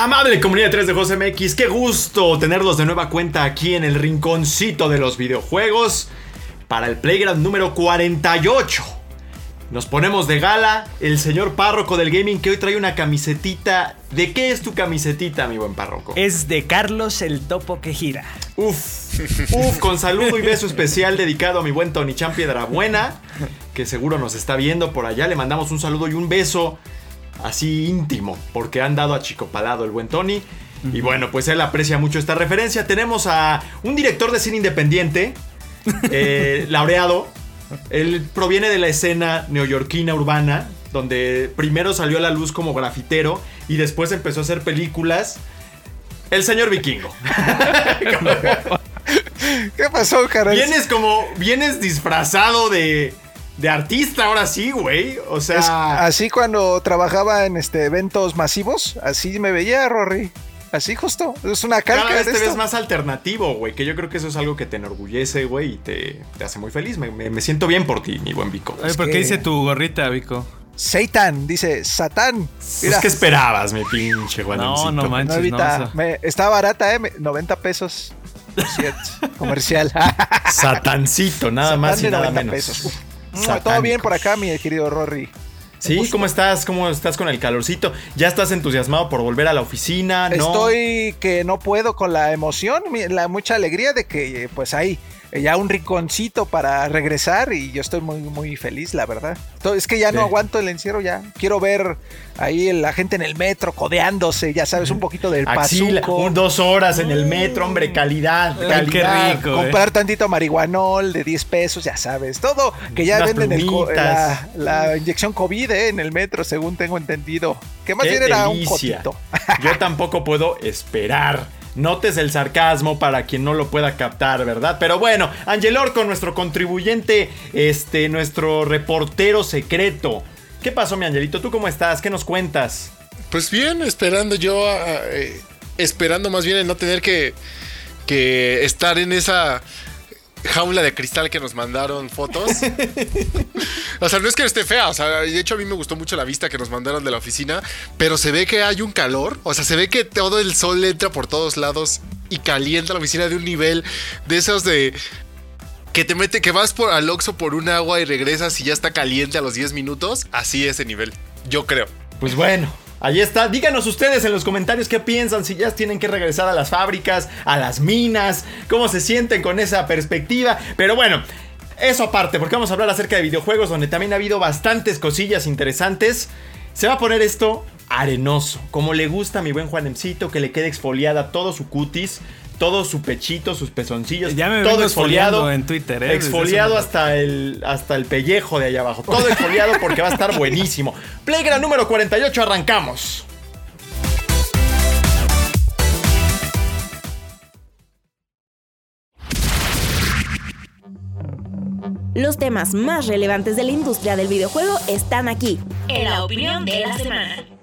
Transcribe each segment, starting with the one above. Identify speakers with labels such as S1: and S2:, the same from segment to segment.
S1: Amable comunidad de 3 de Juegos MX, qué gusto tenerlos de nueva cuenta aquí en el rinconcito de los videojuegos para el Playground número 48. Nos ponemos de gala el señor párroco del gaming que hoy trae una camisetita. ¿De qué es tu camisetita, mi buen párroco?
S2: Es de Carlos el Topo que gira.
S1: Uf, uf, con saludo y beso especial dedicado a mi buen Tony Chan Buena, que seguro nos está viendo por allá. Le mandamos un saludo y un beso así íntimo, porque han dado a Chico Palado el buen Tony. Y bueno, pues él aprecia mucho esta referencia. Tenemos a un director de cine independiente, eh, laureado. Él proviene de la escena neoyorquina urbana, donde primero salió a la luz como grafitero y después empezó a hacer películas. El señor vikingo.
S3: ¿Qué pasó, caray?
S1: Vienes como. Vienes disfrazado de. De artista, ahora sí, güey. O sea.
S3: Es así cuando trabajaba en este eventos masivos, así me veía, Rory. Así justo. Es una calca.
S1: cada vez
S3: de
S1: te ves más alternativo, güey. Que yo creo que eso es algo que te enorgullece, güey, y te, te hace muy feliz. Me, me- me siento bien por ti, mi buen Vico.
S2: Oye, ¿por
S3: que-
S2: qué dice tu gorrita, Vico?
S3: Satan, dice Satán.
S1: Es que esperabas, mi pinche
S2: No,
S1: Juanemcito?
S2: no manches, no.
S3: me- está barata, ¿eh? Me- 90 pesos. Cierto, comercial.
S1: Satancito, nada
S3: Satán
S1: más y
S3: de
S1: nada
S3: 90
S1: menos.
S3: pesos. Uf. No, todo bien por acá, mi querido Rory.
S1: Sí, ¿cómo estás? ¿Cómo estás con el calorcito? ¿Ya estás entusiasmado por volver a la oficina? ¿No?
S3: Estoy que no puedo con la emoción, la mucha alegría de que pues hay eh, ya un rinconcito para regresar y yo estoy muy muy feliz, la verdad. Es que ya no
S1: Sí.
S3: aguanto el encierro ya. Quiero ver ahí la gente en el metro codeándose, ya sabes, un poquito del
S1: Axila,
S3: pazuco.
S1: un- dos horas en el metro, hombre, calidad,
S2: Ay, qué
S1: calidad.
S2: rico.
S3: comprar tantito marihuanol de 10 pesos, ya sabes. Todo que ya
S1: Unas
S3: venden el la, la inyección COVID eh, en el metro, según tengo entendido. Que más
S1: Qué
S3: bien era un cotito.
S1: Yo tampoco puedo esperar. Notes el sarcasmo para quien no lo pueda captar, ¿verdad? Pero bueno, Angel Orco, nuestro contribuyente, este, nuestro reportero secreto. ¿Qué pasó, mi Angelito? ¿Tú cómo estás? ¿Qué nos cuentas?
S4: Pues bien, esperando yo, eh, esperando más bien en no tener que, que estar en esa jaula de cristal que nos mandaron fotos. o sea, no es que esté fea, o sea, de hecho a mí me gustó mucho la vista que nos mandaron de la oficina, pero se ve que hay un calor, o sea, se ve que todo el sol entra por todos lados y calienta la oficina de un nivel de esos de que te mete, que vas por al Oxxo por un agua y regresas y ya está caliente a los 10 minutos, así ese nivel, yo creo.
S1: Pues bueno, ahí está. Díganos ustedes en los comentarios qué piensan, si ya tienen que regresar a las fábricas, a las minas, cómo se sienten con esa perspectiva. Pero bueno, eso aparte, porque vamos a hablar acerca de videojuegos donde también ha habido bastantes cosillas interesantes. Se va a poner esto arenoso, como le gusta a mi buen Juanemcito, que le quede exfoliada todo su cutis. Todo su pechito, sus pezoncillos,
S2: Ya me
S1: todo exfoliado
S2: en Twitter, ¿eh?
S1: Exfoliado hasta el, hasta el pellejo de allá abajo. Todo exfoliado porque va a estar buenísimo. Playground número 48, arrancamos.
S5: Los temas más relevantes de la industria del videojuego están aquí.
S6: En la opinión de la semana.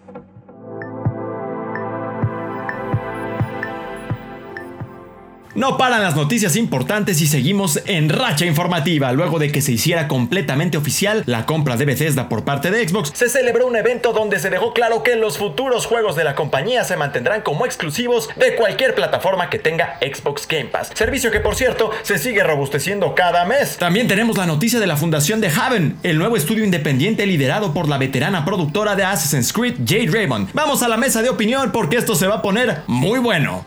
S1: No paran las noticias importantes y seguimos en racha informativa. Luego de que se hiciera completamente oficial la compra de Bethesda por parte de Xbox, se celebró un evento donde se dejó claro que los futuros juegos de la compañía se mantendrán como exclusivos de cualquier plataforma que tenga Xbox Game Pass. Servicio que por cierto se sigue robusteciendo cada mes. También tenemos la noticia de la fundación de Haven, el nuevo estudio independiente liderado por la veterana productora de Assassin's Creed, Jade Raymond. Vamos a la mesa de opinión porque esto se va a poner muy bueno.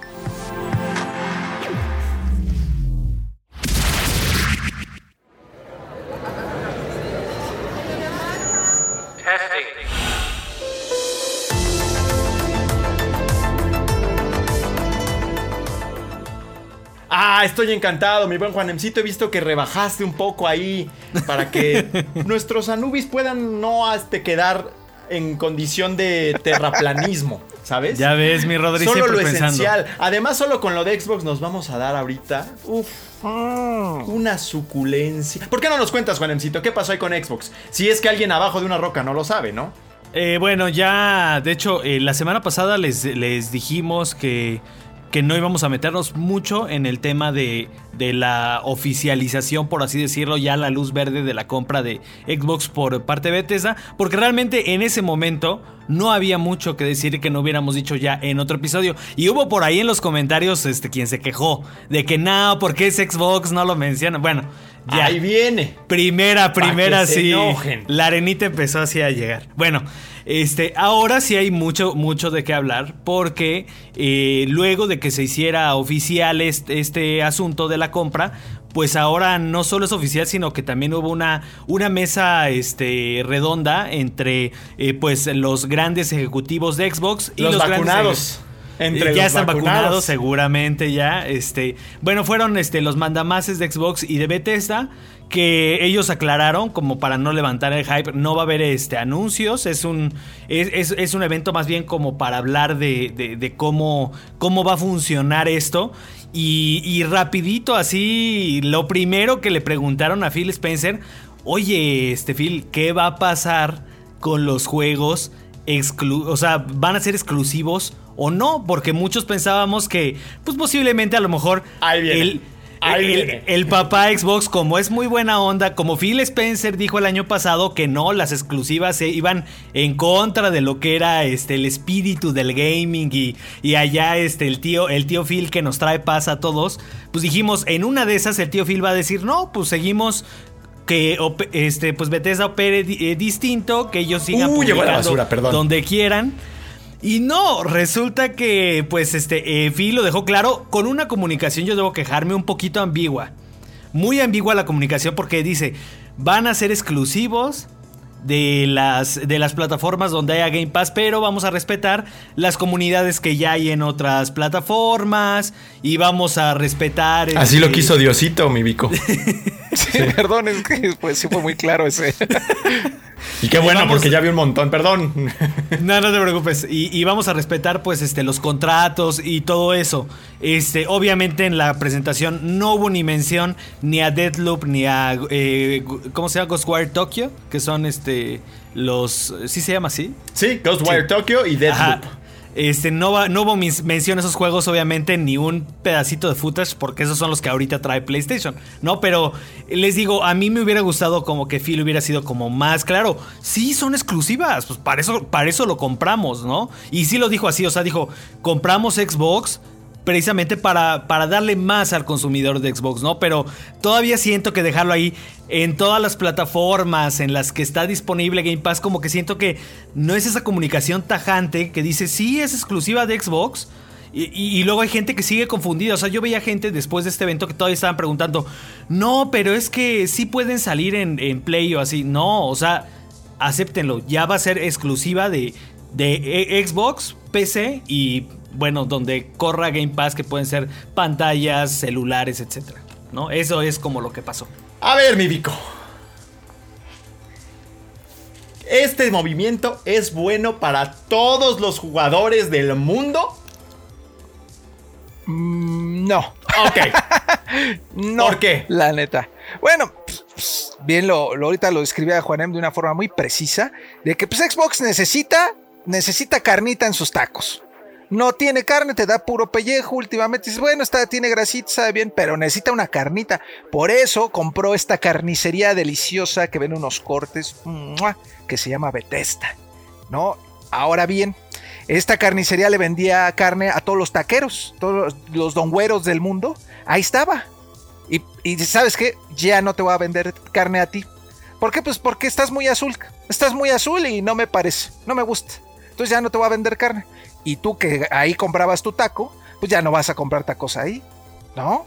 S1: Ah, estoy encantado, mi buen Juanemcito. He visto que rebajaste un poco ahí para que nuestros Anubis puedan no este, quedar en condición de terraplanismo. ¿sabes?
S2: Ya ves, mi Rodri
S1: Solo lo
S2: pensando.
S1: esencial. Además, solo con lo de Xbox nos vamos a dar ahorita. Uf. Una suculencia. ¿Por qué no nos cuentas, Juanemcito? ¿Qué pasó ahí con Xbox? Si es que alguien abajo de una roca no lo sabe, ¿no?
S2: Eh, bueno, ya, de hecho, eh, la semana pasada les, les dijimos que, que no íbamos a meternos mucho en el tema de, de la oficialización, por así decirlo, ya la luz verde de la compra de Xbox por parte de Bethesda, porque realmente en ese momento no había mucho que decir que no hubiéramos dicho ya en otro episodio. Y hubo por ahí en los comentarios este, quien se quejó de que no, porque es Xbox, no lo mencionan. Bueno, ya.
S1: Ahí viene.
S2: Primera, primera,
S1: se
S2: sí.
S1: enojen.
S2: La arenita empezó así a llegar. Bueno, este, ahora sí hay mucho, mucho de qué hablar. Porque eh, luego de que se hiciera oficial este, este asunto de la compra. Pues ahora no solo es oficial, sino que también hubo una, una mesa este, redonda entre eh, pues, los grandes ejecutivos de Xbox y
S1: los,
S2: los, grandes
S1: vacunados. Entre
S2: ya
S1: los
S2: están vacunados,
S1: vacunados.
S2: seguramente ya. Este, bueno, fueron este, los mandamases de Xbox y de Bethesda que ellos aclararon como para no levantar el hype. No va a haber este, anuncios, es un, es, es- es un evento más bien como para hablar de, de- de cómo, cómo va a funcionar esto. Y, y rapidito así, lo primero que le preguntaron a Phil Spencer, oye, este Phil, ¿qué va a pasar con los juegos? exclu- o sea, van a ser exclusivos o no, porque muchos pensábamos que, pues posiblemente a lo mejor
S1: Ahí viene.
S2: el,
S1: Ahí
S2: el-
S1: viene.
S2: el papá Xbox, como es muy buena onda, como Phil Spencer dijo el año pasado que no, las exclusivas se iban en contra de lo que era este el espíritu del gaming y, y allá este el tío, el tío Phil que nos trae paz a todos, pues dijimos, en una de esas el tío Phil va a decir, no, pues seguimos que este pues Bethesda opere eh, distinto, que ellos sigan
S1: Uh, llegó la
S2: publicando
S1: basura, perdón.
S2: donde quieran. Y no, resulta que pues este eh, Phil lo dejó claro con una comunicación yo debo quejarme un poquito ambigua. Muy ambigua la comunicación porque dice, van a ser exclusivos de las, de las plataformas donde haya Game Pass, pero vamos a respetar las comunidades que ya hay en otras plataformas y vamos a respetar...
S1: Así lo
S2: este,
S1: quiso Diosito, mi Vico.
S3: Sí, perdón, es que pues sí fue muy claro ese.
S1: Y qué bueno,
S2: Vamos-
S1: porque ya vi un montón, perdón.
S2: No, no te preocupes. Y, y vamos a respetar, pues, este, los contratos y todo eso. Este, obviamente en la presentación no hubo ni mención ni a Deadloop ni a eh, ¿cómo se llama? Ghostwire Tokyo, que son este los ¿sí se llama así?
S1: Sí, Ghostwire
S2: Sí.
S1: Tokyo y
S2: Ajá. Este, no, no hubo mención a esos juegos, obviamente, ni un pedacito de footage, porque esos son los que ahorita trae PlayStation, ¿no? Pero les digo, a mí me hubiera gustado como que Phil hubiera sido como más claro. Sí, son exclusivas, pues para eso, para eso lo compramos, ¿no? Y sí lo dijo así, o sea, dijo, compramos Xbox precisamente para, para darle más al consumidor de Xbox, ¿no? Pero todavía siento que dejarlo ahí en todas las plataformas en las que está disponible Game Pass, como que siento que no es esa comunicación tajante que dice, sí, es exclusiva de Xbox. Y, y- luego hay gente que sigue confundida. O sea, yo veía gente después de este evento que todavía estaban preguntando, no, pero es que sí pueden salir en, en Play o así. No, o sea, acéptenlo. Ya va a ser exclusiva de, de e- Xbox, PC y, bueno, donde corra Game Pass, que pueden ser pantallas, celulares, etc. ¿No? Eso es como lo que pasó.
S1: A ver, mi Vico. Este movimiento es bueno para todos los jugadores del mundo.
S3: Mm, No,
S1: Ok.
S3: no.
S1: ¿Por qué?
S3: La neta. Bueno, bien lo, lo ahorita lo describía Juanem de una forma muy precisa, de que pues Xbox necesita, necesita carnita en sus tacos. No tiene carne, te da puro pellejo. Últimamente dices, bueno, está, tiene grasita, sabe bien, pero necesita una carnita. Por eso compró esta carnicería deliciosa que ven unos cortes que se llama Bethesda. ¿No? Ahora bien, esta carnicería le vendía carne a todos los taqueros, todos los, los dongüeros del mundo. Ahí estaba. Y, y sabes qué, ya no te voy a vender carne a ti. ¿Por qué? Pues porque estás muy azul. Estás muy azul y no me parece, no me gusta. Entonces ya no te voy a vender carne. Y tú que ahí comprabas tu taco, pues ya no vas a comprar tacos ahí, ¿no?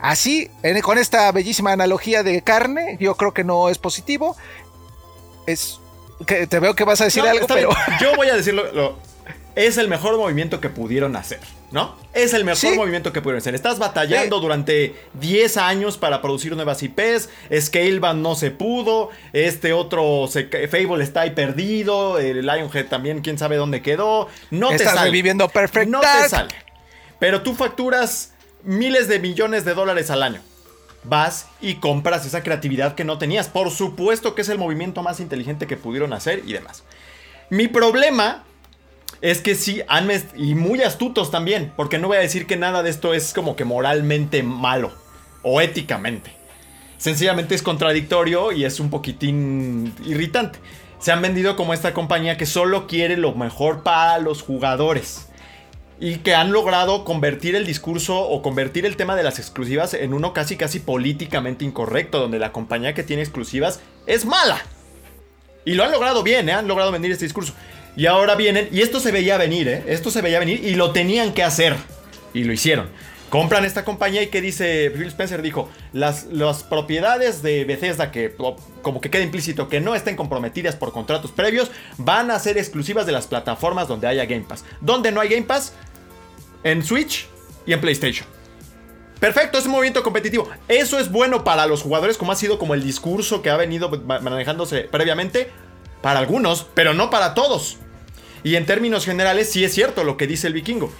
S3: Así, en- con esta bellísima analogía de carne, yo creo que no es positivo. Es que te veo que vas a decir
S1: No,
S3: algo, pero
S1: bien. Yo voy a decirlo. lo- es el mejor movimiento que pudieron hacer, ¿no? Es el mejor
S3: Sí.
S1: movimiento que pudieron hacer. Estás batallando durante 10 años para producir nuevas IPs, Scalebound no se pudo, este otro se Fable está ahí perdido, el Lionhead también quién sabe dónde quedó, no te
S3: Estás
S1: sale.
S3: reviviendo Perfect
S1: No
S3: Dark.
S1: te sale. Pero tú facturas miles de millones de dólares al año. Vas y compras esa creatividad que no tenías. Por supuesto que es el movimiento más inteligente que pudieron hacer y demás. Mi problema es que sí, han y muy astutos también, porque no voy a decir que nada de esto es como que moralmente malo o éticamente. Sencillamente es contradictorio y es un poquitín irritante. Se han vendido como esta compañía que solo quiere lo mejor para los jugadores. Y que han logrado convertir el discurso o convertir el tema de las exclusivas en uno casi casi políticamente incorrecto, donde la compañía que tiene exclusivas es mala. Y lo han logrado bien, ¿eh? han logrado vender este discurso. Y ahora vienen, y esto se veía venir, ¿eh? esto se veía venir y lo tenían que hacer. Y lo hicieron. Compran esta compañía y que dice, Phil Spencer dijo, las, las propiedades de Bethesda que como que queda implícito que no estén comprometidas por contratos previos, van a ser exclusivas de las plataformas donde haya Game Pass. ¿Dónde no hay Game Pass? En Switch y en PlayStation. Perfecto, es un movimiento competitivo. Eso es bueno para los jugadores, como ha sido como el discurso que ha venido ma- manejándose previamente. Para algunos, pero no para todos. Y en términos generales, sí es cierto lo que dice el vikingo.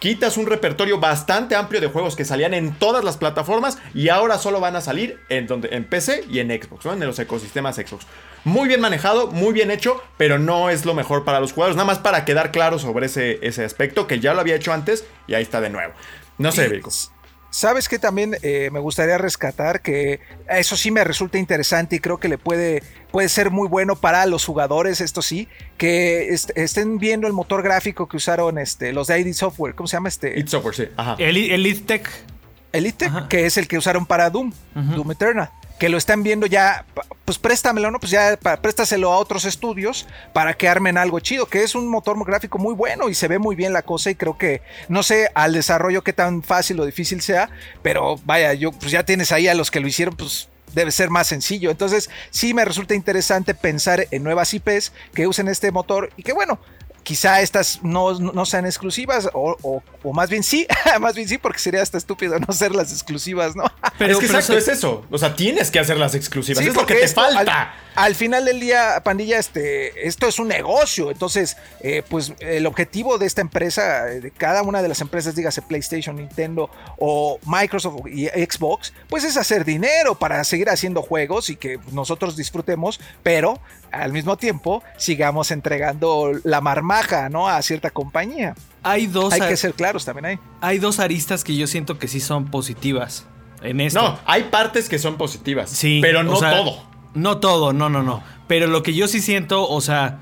S1: Quitas un repertorio bastante amplio de juegos que salían en todas las plataformas y ahora solo van a salir en, donde, en PC y en Xbox, ¿no? en los ecosistemas Xbox. Muy bien manejado, muy bien hecho, pero no es lo mejor para los jugadores. Nada más para quedar claro sobre ese, ese aspecto que ya lo había hecho antes y ahí está de nuevo. No sé, Vico.
S3: Sabes que también eh, me gustaría rescatar que eso sí me resulta interesante y creo que le puede, puede ser muy bueno para los jugadores, esto sí, que est- estén viendo el motor gráfico que usaron este, los de ID Software, ¿cómo se llama este?
S1: It's Software, sí. Ajá.
S2: Eli- Elite Tech.
S3: Elite,
S2: Ajá.
S3: que es el que usaron para Doom, Doom Eternal. Que lo están viendo ya, pues préstamelo, ¿no? Pues ya préstaselo a otros estudios para que armen algo chido, que es un motor gráfico muy bueno y se ve muy bien la cosa y creo que, no sé, al desarrollo qué tan fácil o difícil sea, pero vaya, yo, pues ya tienes ahí a los que lo hicieron, pues debe ser más sencillo. Entonces, sí me resulta interesante pensar en nuevas IPs que usen este motor y que bueno, quizá estas no, no sean exclusivas o, o- o más bien sí, más bien sí, porque sería hasta estúpido no ser las exclusivas, ¿no?
S2: Pero,
S1: es que
S2: pero
S1: exacto,
S2: eso-
S1: es eso. O sea, tienes que hacer las exclusivas.
S3: Sí,
S1: es lo que
S3: porque
S1: te
S3: esto,
S1: falta.
S3: Al, al final del día, pandilla, este, esto es un negocio. Entonces, eh, pues el objetivo de esta empresa, de cada una de las empresas, dígase PlayStation, Nintendo o Microsoft y Xbox, pues es hacer dinero para seguir haciendo juegos y que nosotros disfrutemos, pero al mismo tiempo sigamos entregando la marmaja, ¿no? A cierta compañía.
S2: Hay dos,
S3: Hay que ser claros también ahí.
S2: hay dos aristas que yo siento que sí son positivas en esto.
S1: No, hay partes que son positivas.
S2: Sí.
S1: Pero
S2: o
S1: no
S2: sea,
S1: todo.
S2: No todo, no, no, no. Pero lo que yo sí siento, o sea,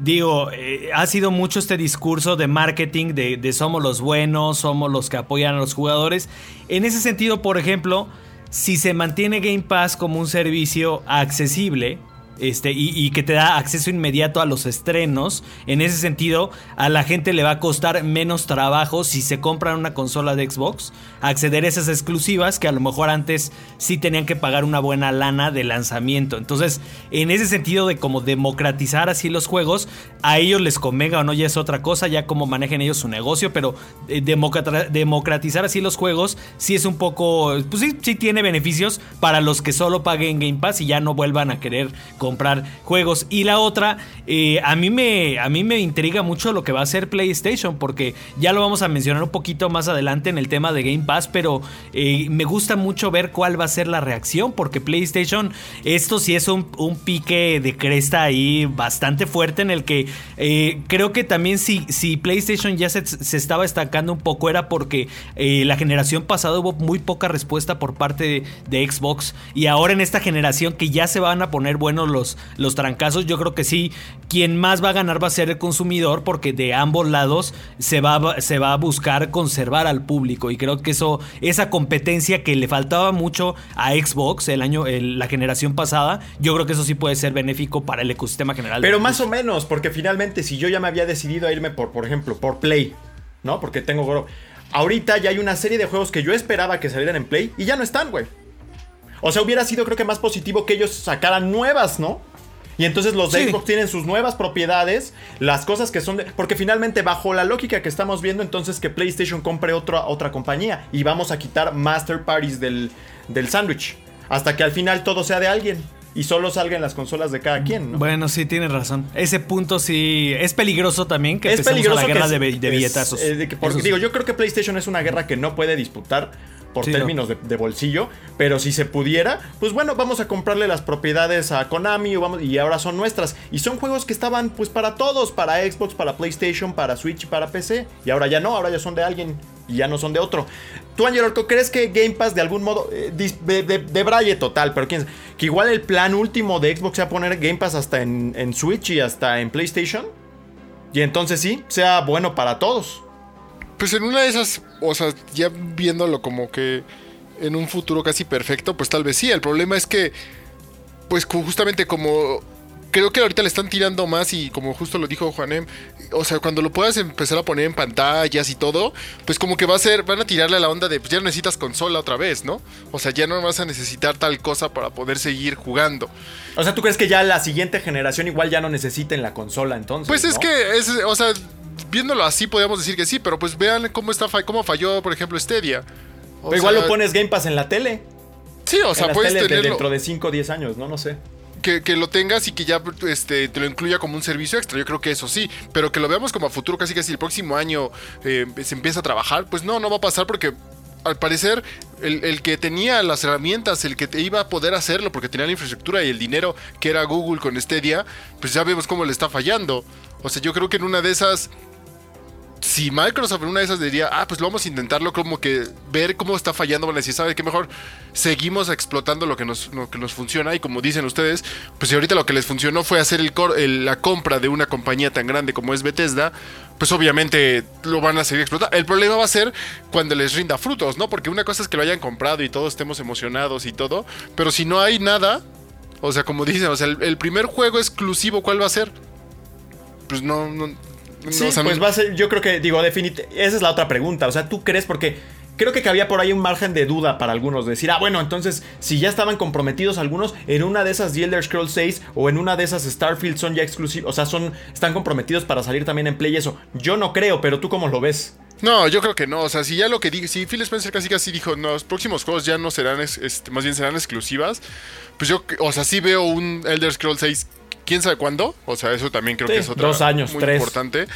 S2: digo, eh, ha sido mucho este discurso de marketing de, de somos los buenos, somos los que apoyan a los jugadores. En ese sentido, por ejemplo, si se mantiene Game Pass como un servicio accesible, este, y, que te da acceso inmediato a los estrenos. En ese sentido, a la gente le va a costar menos trabajo si se compran una consola de Xbox, acceder a esas exclusivas que a lo mejor antes sí tenían que pagar una buena lana de lanzamiento. Entonces, en ese sentido de como democratizar así los juegos, a ellos les convenga o no ya es otra cosa, ya como manejen ellos su negocio, pero eh, democratizar así los juegos sí es un poco, pues sí, sí tiene beneficios para los que solo paguen Game Pass y ya no vuelvan a querer comprar juegos. Y la otra, eh, a, mí me, a mí me intriga mucho lo que va a hacer PlayStation, porque ya lo vamos a mencionar un poquito más adelante en el tema de Game Pass, pero eh, me gusta mucho ver cuál va a ser la reacción, porque PlayStation, esto sí es un, un pique de cresta ahí bastante fuerte en el que eh, creo que también si, si PlayStation ya se, se estaba estancando un poco era porque la generación pasada hubo muy poca respuesta por parte de, de Xbox y ahora en esta generación que ya se van a poner buenos los, los trancazos, yo creo que sí, quien más va a ganar va a ser el consumidor porque de ambos lados se va, a- se va a buscar conservar al público y creo que eso, esa competencia que le faltaba mucho a Xbox el año, el- la generación pasada, yo creo que eso sí puede ser benéfico para el ecosistema general.
S1: Pero más o menos, porque finalmente si yo ya me había decidido a irme por, por ejemplo, por Play, ¿no? Porque tengo... Go- Ahorita ya hay una serie de juegos que yo esperaba que salieran en Play y ya no están, güey. O sea, hubiera sido creo que más positivo que ellos sacaran nuevas, ¿no? Y entonces los de
S2: Sí.
S1: Xbox tienen sus nuevas propiedades, las cosas que son de... Porque finalmente bajo la lógica que estamos viendo, entonces que PlayStation compre otra, otra compañía y vamos a quitar master parties del, del sándwich. Hasta que al final todo sea de alguien y solo salgan las consolas de cada quien, ¿no?
S2: Bueno, sí, tienes razón. Ese punto sí es peligroso también que
S1: es peligroso
S2: a la guerra
S1: que
S2: de,
S1: es-
S2: bi- de
S1: es-
S2: billetazos.
S1: eh, de que- porque digo, yo creo que PlayStation es una guerra que no puede disputar por
S2: Sí, no.
S1: términos de, de bolsillo, pero si se pudiera, pues bueno, vamos a comprarle las propiedades a Konami o vamos, y ahora son nuestras. Y son juegos que estaban pues para todos, para Xbox, para PlayStation, para Switch y para PC. Y ahora ya no, ahora ya son de alguien y ya no son de otro. Tú, Angelo Orco, ¿crees que Game Pass de algún modo, eh, de, de- de braille total, pero quién sabe, que igual el plan último de Xbox sea poner Game Pass hasta en, en Switch y hasta en PlayStation? Y entonces sí, sea bueno para todos.
S4: Pues en una de esas, o sea, ya viéndolo como que en un futuro casi perfecto, pues tal vez sí. El problema es que, pues justamente como creo que ahorita le están tirando más y como justo lo dijo Juanem, o sea, cuando lo puedas empezar a poner en pantallas y todo, pues como que va a ser, van a tirarle a la onda de, pues ya no necesitas consola otra vez, ¿no? O sea, ya no vas a necesitar tal cosa para poder seguir jugando.
S1: O sea, ¿tú crees que ya la siguiente generación igual ya no necesiten la consola entonces?
S4: Pues es
S1: ¿no?
S4: que, es, o sea, viéndolo así podríamos decir que sí, pero pues vean cómo está, cómo falló, por ejemplo, Stadia. O
S1: igual
S4: sea,
S1: lo pones Game Pass en la tele.
S4: Sí, o sea,
S1: en
S4: puedes tenerlo.
S1: dentro de 5 o 10 años, ¿no? No sé.
S4: que, que lo tengas y que ya este, te lo incluya como un servicio extra. Yo creo que eso sí, pero que lo veamos como a futuro, casi casi el próximo año eh, se empieza a trabajar, pues no, no va a pasar porque al parecer el, el que tenía las herramientas, el que te iba a poder hacerlo porque tenía la infraestructura y el dinero que era Google con Stadia, pues ya vemos cómo le está fallando. O sea, yo creo que en una de esas si Microsoft en una de esas diría, ah, pues lo vamos a intentarlo, como que ver cómo está fallando, van a decir, ¿sabe qué mejor? Seguimos explotando lo que nos, lo que nos funciona y como dicen ustedes, pues si ahorita lo que les funcionó fue hacer el, la compra de una compañía tan grande como es Bethesda, pues obviamente lo van a seguir explotando. El problema va a ser cuando les rinda frutos, ¿no? Porque una cosa es que lo hayan comprado y todos estemos emocionados y todo, pero si no hay nada, o sea, como dicen, o sea, el, el primer juego exclusivo, ¿cuál va a ser? Pues no, no. No,
S1: Sí,
S4: o sea,
S1: pues va a ser, yo creo que, digo, definitivamente, esa es la otra pregunta. O sea, ¿tú crees? Porque creo que había por ahí un margen de duda para algunos. de Decir, ah, bueno, entonces, si ya estaban comprometidos algunos, en una de esas The Elder Scrolls 6 o en una de esas Starfield son ya exclusivos, o sea, son, están comprometidos para salir también en Play y eso. Yo no creo, pero tú cómo lo ves.
S4: No, yo creo que no. O sea, si ya lo que digo, si Phil Spencer casi casi dijo, no, los próximos juegos ya no serán, este, más bien serán exclusivas, pues yo, o sea, sí veo un Elder Scrolls 6, quién sabe cuándo. O sea, eso también creo
S1: Sí,
S4: que es otra
S1: dos años,
S4: muy
S1: tres.
S4: importante.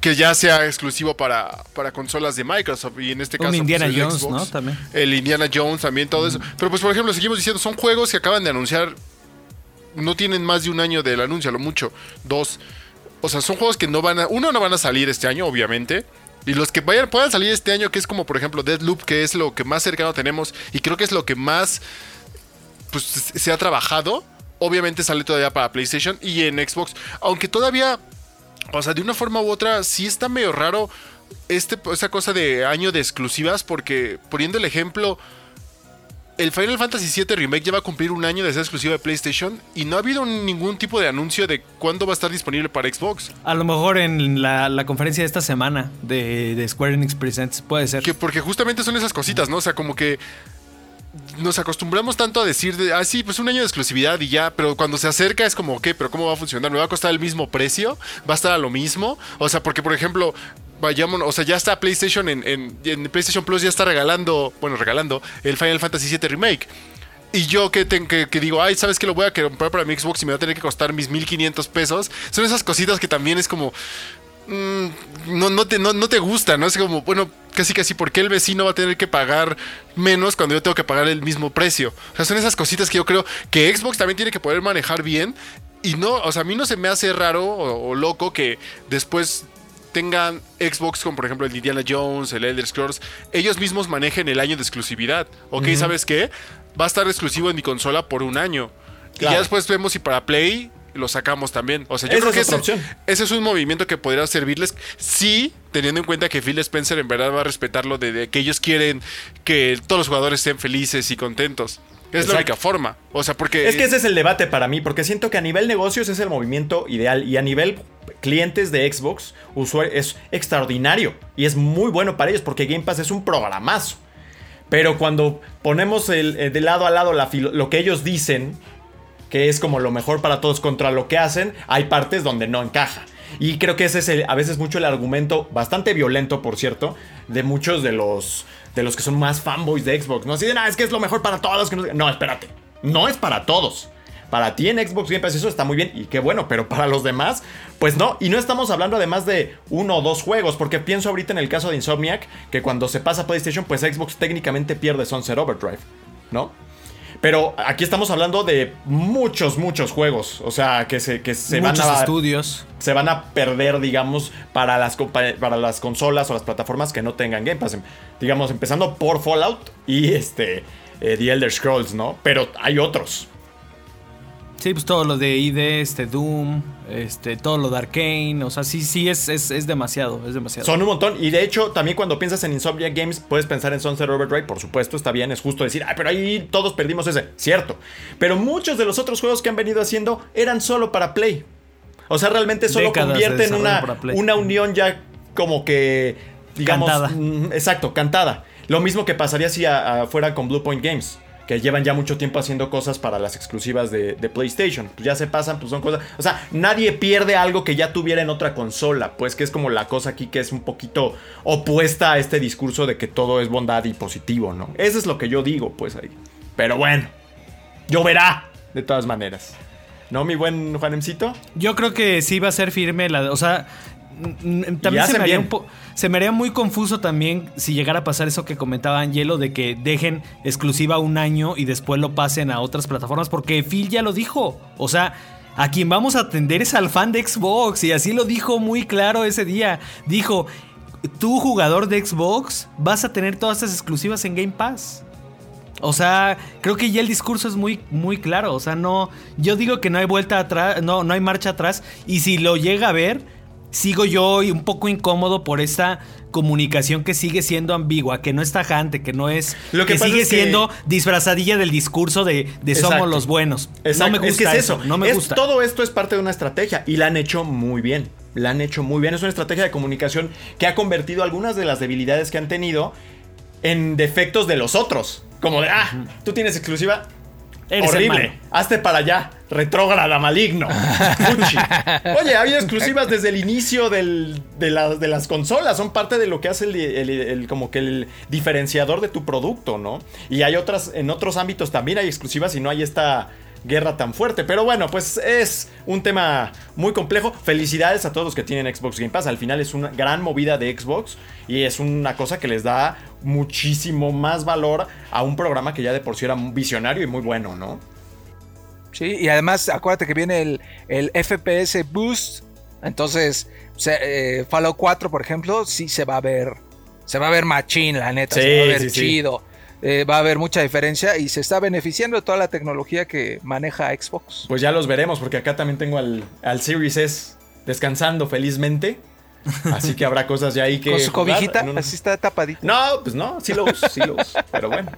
S4: Que ya sea exclusivo para, para consolas de Microsoft y en este
S2: Un
S4: caso.
S2: Indiana
S4: el
S2: Jones,
S4: Xbox,
S2: ¿no? También.
S4: El Indiana Jones también, todo eso. Pero pues, por ejemplo, seguimos diciendo, son juegos que acaban de anunciar. No tienen más de un año del anuncio, a lo mucho. Dos. O sea, son juegos que no van a. Uno, no van a salir este año, obviamente. Y los que vayan, puedan salir este año, que es como por ejemplo Deadloop, que es lo que más cercano tenemos. Y creo que es lo que más pues, se ha trabajado. Obviamente sale todavía para PlayStation y en Xbox. Aunque todavía. O sea, de una forma u otra, sí está medio raro este, esa cosa de año de exclusivas. Porque poniendo el ejemplo. El Final Fantasy VII Remake ya va a cumplir un año de ser exclusivo de PlayStation y no ha habido ningún tipo de anuncio de cuándo va a estar disponible para Xbox.
S2: A lo mejor en la, la conferencia de esta semana de, de Square Enix Presents puede ser.
S4: Que porque justamente son esas cositas, ¿no? O sea, como que nos acostumbramos tanto a decir de, ah, sí, pues un año de exclusividad y ya, pero cuando se acerca es como, ok, pero ¿cómo va a funcionar? ¿Me va a costar el mismo precio? ¿Va a estar a lo mismo? O sea, porque por ejemplo, vayamos, o sea, ya está PlayStation en, en, PlayStation Plus ya está regalando, bueno, regalando el Final Fantasy VII Remake. Y yo que, que, que digo, ay, ¿sabes qué? Lo voy a comprar para mi Xbox y me va a tener que costar mis 1500 pesos. Son esas cositas que también es como, mm, no, no, te, no, no te gusta, ¿no? Es como, bueno, casi casi, ¿por qué el vecino va a tener que pagar menos cuando yo tengo que pagar el mismo precio? O sea, son esas cositas que yo creo que Xbox también tiene que poder manejar bien. Y no, o sea, a mí no se me hace raro o, o loco que después tengan Xbox como por ejemplo el Indiana Jones, el Elder Scrolls, ellos mismos manejen el año de exclusividad. Ok, ¿sabes qué? Va a estar exclusivo en mi consola por un año. Y ya después vemos si para Play lo sacamos también. O sea, yo creo que
S1: es
S4: ese, es un movimiento que podría servirles, sí, teniendo en cuenta que Phil Spencer en verdad va a respetarlo de, de que ellos quieren que todos los jugadores estén felices y contentos. Es la única forma. O sea, porque...
S1: Es que ese es el debate para mí, porque siento que a nivel negocios es el movimiento ideal y a nivel clientes de Xbox es extraordinario y es muy bueno para ellos porque Game Pass es un programazo. Pero cuando ponemos el, eh, de lado a lado la lo que ellos dicen, que es como lo mejor para todos contra lo que hacen, hay partes donde no encaja. Y creo que ese es el- a veces mucho el argumento, bastante violento por cierto, de muchos de los, de los que son más fanboys de Xbox. No así de, "Ah, es que es lo mejor para todos. que no, sé". no, espérate, no es para todos. Para ti en Xbox Game Pass eso está muy bien y qué bueno, pero para los demás, pues no. Y no estamos hablando además de uno o dos juegos, porque pienso ahorita en el caso de Insomniac, que cuando se pasa a PlayStation, pues Xbox técnicamente pierde Sunset Overdrive, ¿no? Pero aquí estamos hablando de muchos, muchos juegos. O sea, que se, que se van a
S2: estudios.
S1: se van a perder, digamos, para las, para las consolas o las plataformas que no tengan Game Pass. Digamos, empezando por Fallout y este eh, The Elder Scrolls, ¿no? Pero hay otros.
S2: Sí, pues todo lo de ID, este Doom, este, todo lo de Arkane, o sea, sí, sí, es, es, es demasiado, es demasiado.
S1: Son un montón. Y de hecho, también cuando piensas en Insomniac Games, puedes pensar en Sunset Overdrive. Por supuesto, está bien, es justo decir, ah, pero ahí todos perdimos ese. Cierto. Pero muchos de los otros juegos que han venido haciendo eran solo para Play. O sea, realmente solo
S2: Décadas
S1: convierte en una, una unión ya como que, digamos,
S2: Cantada.
S1: mm, exacto, cantada. Lo mismo que pasaría si a- a- fuera con Blue Point Games. Que llevan ya mucho tiempo haciendo cosas para las exclusivas de, PlayStation. Pues ya se pasan, pues son cosas. O sea, nadie pierde algo que ya tuviera en otra consola. Pues que es como la cosa aquí que es un poquito opuesta a este discurso de que todo es bondad y positivo, ¿no? Eso es lo que yo digo, pues ahí. Pero bueno, lloverá de todas maneras. ¿No, mi buen Juanemcito?
S2: Yo creo que sí va a ser firme la, o sea, también se
S1: hacen
S2: me, haría
S1: bien.
S2: un po- se me haría muy confuso también si llegara a pasar eso que comentaba Angelo de que dejen exclusiva un año y después lo pasen a otras plataformas porque Phil ya lo dijo, o sea, a quien vamos a atender es al fan de Xbox y así lo dijo muy claro ese día. Dijo, tú jugador de Xbox vas a tener todas estas exclusivas en Game Pass. O sea, creo que ya el discurso es muy, muy claro. O sea, no. Yo digo que no hay vuelta atrás, no, no hay marcha atrás. Y si lo llega a ver, sigo yo un poco incómodo por esta comunicación que sigue siendo ambigua, que no es tajante, que no es.
S1: Lo que
S2: que, sigue
S1: es que-
S2: siendo disfrazadilla del discurso de, de somos los buenos.
S1: Exacto.
S2: No me gusta
S1: es que es eso.
S2: No me gusta.
S1: Todo esto es parte de una estrategia y la han hecho muy bien. La han hecho muy bien. Es una estrategia de comunicación que ha convertido algunas de las debilidades que han tenido en defectos de los otros. Como de, ah, tú tienes exclusiva.
S2: Eres
S1: Horrible. Hazte para allá. Retrógrada, maligno. Fuchi. Oye, ha habido exclusivas desde el inicio del- de, la- de las consolas. Son parte de lo que hace el, el- el- como que el diferenciador de tu producto, ¿no? Y hay otras, en otros ámbitos también hay exclusivas y no hay esta guerra tan fuerte. Pero bueno, pues es un tema muy complejo. Felicidades a todos los que tienen Xbox Game Pass. Al final es una gran movida de Xbox y es una cosa que les da muchísimo más valor a un programa que ya de por sí era visionario y muy bueno, ¿no?
S3: Sí, y además acuérdate que viene el, el FPS Boost. Entonces, se- eh, Fallout 4, por ejemplo, sí se va a ver. Se va a ver machín, la neta.
S1: Sí,
S3: se va a ver
S1: sí, sí.
S3: chido. Eh, va a haber mucha diferencia y se está beneficiando de toda la tecnología que maneja Xbox.
S1: Pues ya los veremos, porque acá también tengo al, al Series S descansando felizmente. Así que habrá cosas ya ahí que.
S3: Con su cobijita,
S1: un-
S3: así está tapadita.
S1: No, pues no, sí lo uso, sí lo uso. pero bueno.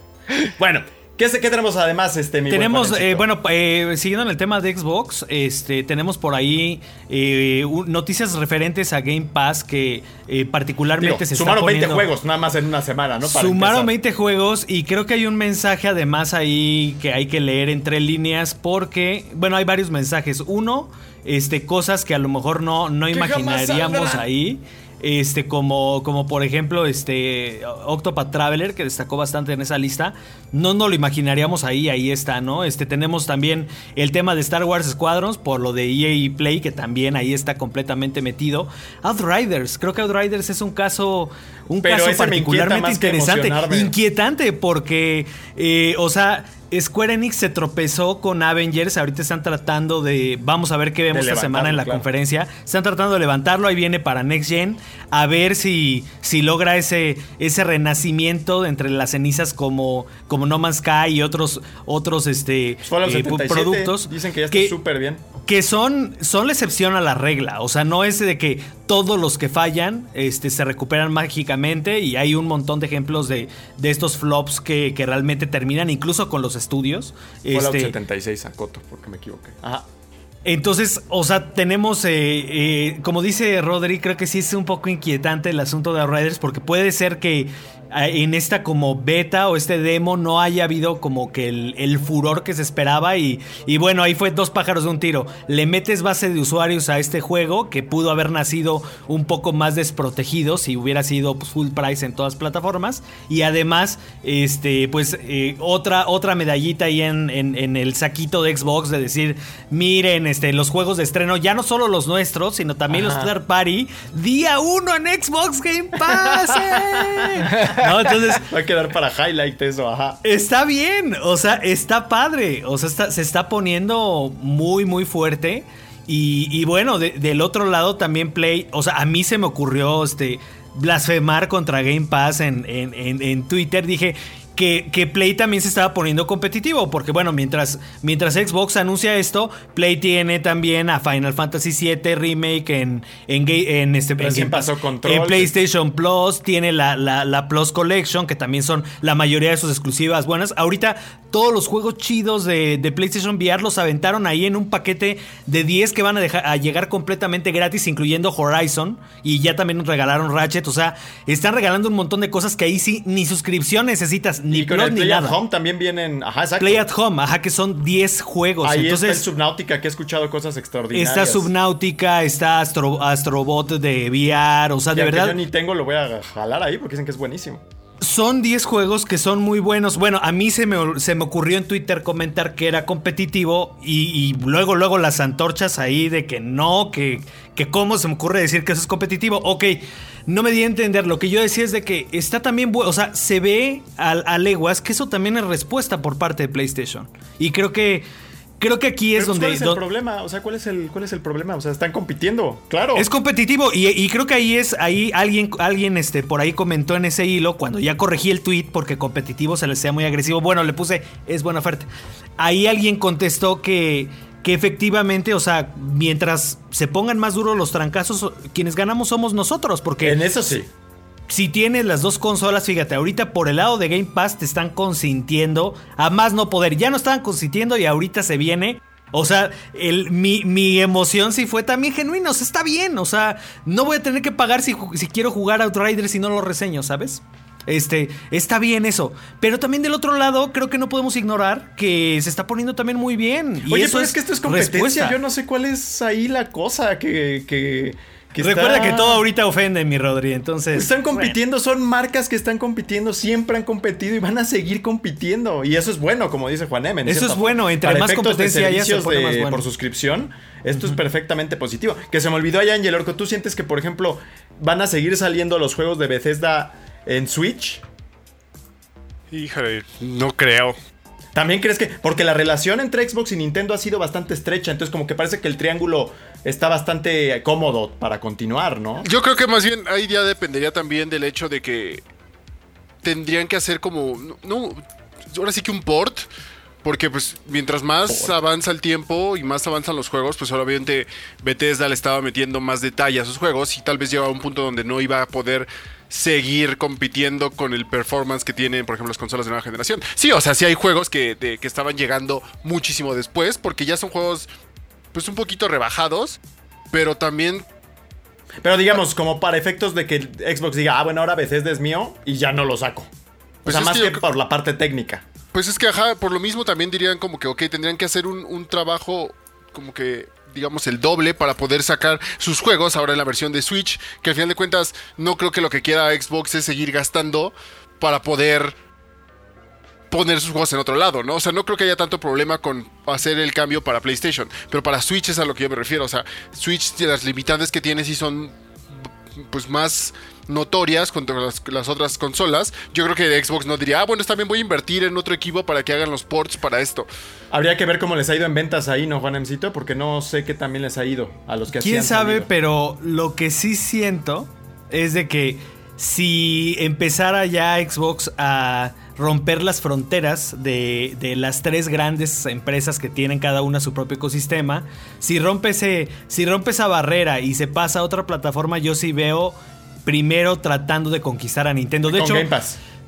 S1: Bueno, ¿qué, qué tenemos además, este, mi
S2: Tenemos, eh, bueno, eh, siguiendo en el tema de Xbox, este, tenemos por ahí eh, un- noticias referentes a Game Pass que eh, particularmente
S1: Digo,
S2: se está
S1: sumaron 20
S2: poniendo-
S1: juegos nada más en una semana, ¿no? Para
S2: Sumaron
S1: empezar.
S2: 20 juegos y creo que hay un mensaje además ahí que hay que leer entre líneas porque, bueno, hay varios mensajes. Uno, este, cosas que a lo mejor no, no imaginaríamos ahí. Este, como, como por ejemplo, este Octopath Traveler, que destacó bastante en esa lista. No nos lo imaginaríamos ahí, ahí está, ¿no? Este, tenemos también el tema de Star Wars Squadrons, por lo de EA Play, que también ahí está completamente metido. Outriders, creo que Outriders es un caso, un
S1: Pero
S2: caso particularmente interesante. Inquietante porque, eh, o sea, Square Enix se tropezó con Avengers. Ahorita están tratando de. Vamos a ver qué vemos
S1: De
S2: esta semana en la
S1: claro.
S2: conferencia. Están tratando de levantarlo. Ahí viene para Next Gen. A ver si, si logra ese, ese renacimiento de entre las cenizas como, como No Man's Sky y otros, otros este,
S1: Fallout
S2: eh,
S1: 77,
S2: productos.
S1: Dicen que ya está súper bien.
S2: Que son, son la excepción a la regla. O sea, no es de que todos los que fallan este, se recuperan mágicamente. Y hay un montón de ejemplos de, de estos flops que, que realmente terminan incluso con los estudios.
S1: Fallout
S2: Este,
S1: 76 a Coto, porque me equivoqué. Ajá.
S2: entonces, o sea, tenemos, eh, eh, como dice Rodri, creo que sí es un poco inquietante el asunto de Outriders porque puede ser que, en esta como beta o este demo no haya habido como que el, el furor que se esperaba y, y, bueno, ahí fue dos pájaros de un tiro. Le metes base de usuarios a este juego que pudo haber nacido un poco más desprotegido si hubiera sido pues, full price en todas plataformas y además, este, pues eh, otra, otra medallita ahí en, en, el saquito de Xbox de decir, miren, este, los juegos de estreno, ya no solo los nuestros, sino también los third party, día uno en Xbox Game Pass.
S1: ¿no? Entonces. Va a quedar para highlight eso, ajá.
S2: Está bien, o sea, está padre. O sea, se está poniendo muy, muy fuerte. Y, bueno, del otro lado también Play. O sea, a mí se me ocurrió este blasfemar contra Game Pass en, en, en Twitter. Dije, que, Play también se estaba poniendo competitivo, porque bueno, mientras, mientras Xbox anuncia esto, Play tiene también a Final Fantasy VII Remake en, en, en, este,
S1: en, pasó Control,
S2: en PlayStation Plus, tiene la, la, Plus Collection, que también son la mayoría de sus exclusivas buenas. Ahorita todos los juegos chidos de, PlayStation VR los aventaron ahí en un paquete de 10 que van a, dejar, a llegar completamente gratis, incluyendo Horizon, y ya también nos regalaron Ratchet, o sea, están regalando un montón de cosas que ahí sí ni suscripción necesitas ni
S1: con el Play at Home también vienen. Ajá, exacto.
S2: Play at Home, ajá, que son 10 juegos.
S1: Ahí Entonces, está el Subnautica, que he escuchado cosas extraordinarias.
S2: Está Subnautica, está Astrobot de VR, o sea, de verdad.
S1: yo ni tengo, lo voy a jalar ahí porque dicen que es buenísimo.
S2: Son 10 juegos que son muy buenos. Bueno, a mí se me, se me ocurrió en Twitter comentar que era competitivo y, luego, luego las antorchas ahí de que no, que, que cómo se me ocurre decir que eso es competitivo. Ok, no me di a entender. Lo que yo decía es de que está también bueno. O sea, se ve a, leguas que eso también es respuesta por parte de PlayStation. Y creo que. Creo que aquí es
S1: pues,
S2: donde.
S1: ¿Cuál es el problema? O sea, ¿cuál es el, ¿cuál es el problema? O sea, están compitiendo, claro.
S2: Es competitivo. Y, creo que ahí es. Ahí alguien, alguien este, por ahí comentó en ese hilo. Cuando ya corregí el tweet porque competitivo se le sea muy agresivo. Bueno, le puse. Es buena oferta. Ahí alguien contestó que que efectivamente, o sea, mientras se pongan más duros los trancazos, quienes ganamos somos nosotros, porque...
S1: En eso sí.
S2: Si tienes las dos consolas, fíjate, ahorita por el lado de Game Pass te están consintiendo a más no poder. Ya no estaban consintiendo y ahorita se viene. O sea, el, mi, mi, emoción sí fue también genuina. O sea, está bien. O sea, no voy a tener que pagar si, si quiero jugar Outriders si no lo reseño, ¿sabes? Este, está bien eso. Pero también del otro lado, creo que no podemos ignorar que se está poniendo también muy bien.
S1: Y Oye, eso es que esto es competencia. Yo no sé cuál es ahí la cosa que. que...
S2: Recuerda que todo ahorita ofende, mi Rodri, entonces...
S1: Están compitiendo, son marcas que están compitiendo, siempre han competido y van a seguir compitiendo. Y eso es bueno, como dice Juan M.
S2: Eso es bueno, entre más competencia
S1: ya se pone más bueno. por suscripción, esto es perfectamente positivo. Que se me olvidó allá, Angel Orco, ¿tú sientes que, por ejemplo, van a seguir saliendo los juegos de Bethesda en Switch?
S4: Híjole, no creo.
S1: ¿También crees que.? Porque la relación entre Xbox y Nintendo ha sido bastante estrecha, entonces como que parece que el triángulo está bastante cómodo para continuar, ¿no?
S4: Yo creo que más bien ahí ya dependería también del hecho de que tendrían que hacer como. No, ahora sí que un port. Porque pues mientras más avanza el tiempo y más avanzan los juegos, pues obviamente Bethesda le estaba metiendo más detalle a sus juegos y tal vez llegaba a un punto donde no iba a poder seguir compitiendo con el performance que tienen, por ejemplo, las consolas de nueva generación. Sí, o sea, sí hay juegos que, que estaban llegando muchísimo después, porque ya son juegos, pues un poquito rebajados, pero también
S1: pero digamos, como para efectos de que Xbox diga, ah, bueno, ahora Bethesda es mío y ya no lo saco. O pues sea, más que, por la parte técnica.
S4: Pues es que, ajá, por lo mismo también dirían como que, ok, tendrían que hacer un, un trabajo como que digamos, el doble para poder sacar sus juegos ahora en la versión de Switch, que al final de cuentas no creo que lo que quiera Xbox es seguir gastando para poder poner sus juegos en otro lado, ¿no? O sea, no creo que haya tanto problema con hacer el cambio para PlayStation, pero para Switch es a lo que yo me refiero, o sea, Switch las limitantes que tiene sí son pues más notorias contra las, otras consolas, yo creo que Xbox no diría, ah, bueno, también voy a invertir en otro equipo para que hagan los ports para esto.
S1: Habría que ver cómo les ha ido en ventas ahí, ¿no, Juanemcito? Porque no sé qué también les ha ido a los que
S2: ¿Quién sabe? Pero lo que sí siento es de que si empezara ya Xbox a romper las fronteras de, de, las tres grandes empresas que tienen cada una su propio ecosistema. Si rompe, ese, si rompe esa barrera y se pasa a otra plataforma, yo sí veo primero tratando de conquistar a Nintendo. De hecho,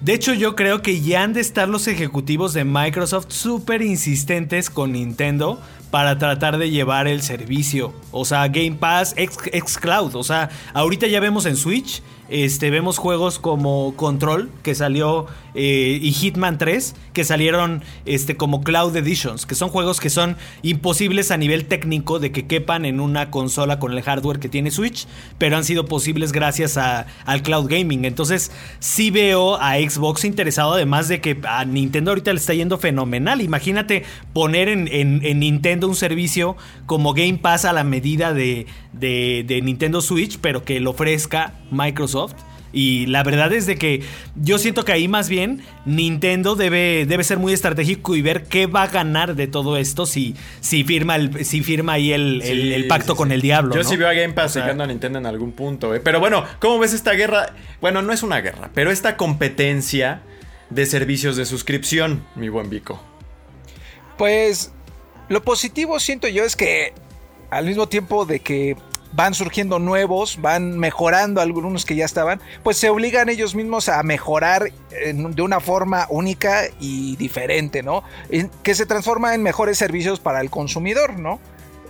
S2: De hecho, yo creo que ya han de estar los ejecutivos de Microsoft súper insistentes con Nintendo para tratar de llevar el servicio. O sea, Game Pass, X, Xcloud. O sea, ahorita ya vemos en Switch Este, vemos juegos como Control, que salió, eh, y Hitman 3, que salieron este, como Cloud Editions, que son juegos que son imposibles a nivel técnico de que quepan en una consola con el hardware que tiene Switch, pero han sido posibles gracias a- al cloud gaming. Entonces, sí veo a Xbox interesado, además de que a Nintendo ahorita le está yendo fenomenal. Imagínate poner en, en- en Nintendo un servicio como Game Pass a la medida de, de- de Nintendo Switch, pero que lo ofrezca Microsoft. Y la verdad es de que yo siento que ahí más bien Nintendo debe, debe ser muy estratégico y ver qué va a ganar de todo esto si, si, firma, el, si firma ahí el, el-
S1: Sí,
S2: el pacto
S1: sí,
S2: con
S1: sí.
S2: el diablo.
S1: Yo
S2: ¿no?
S1: sí veo a Game Pass
S2: O sea,
S1: llegando a Nintendo en algún punto, ¿eh? Pero bueno, ¿cómo ves esta guerra? Bueno, no es una guerra, pero esta competencia de servicios de suscripción, mi buen Vico.
S3: Pues lo positivo siento yo es que al mismo tiempo de que van surgiendo nuevos, van mejorando algunos que ya estaban, pues se obligan ellos mismos a mejorar en- de una forma única y diferente, ¿no? Que se transforma en mejores servicios para el consumidor, ¿no?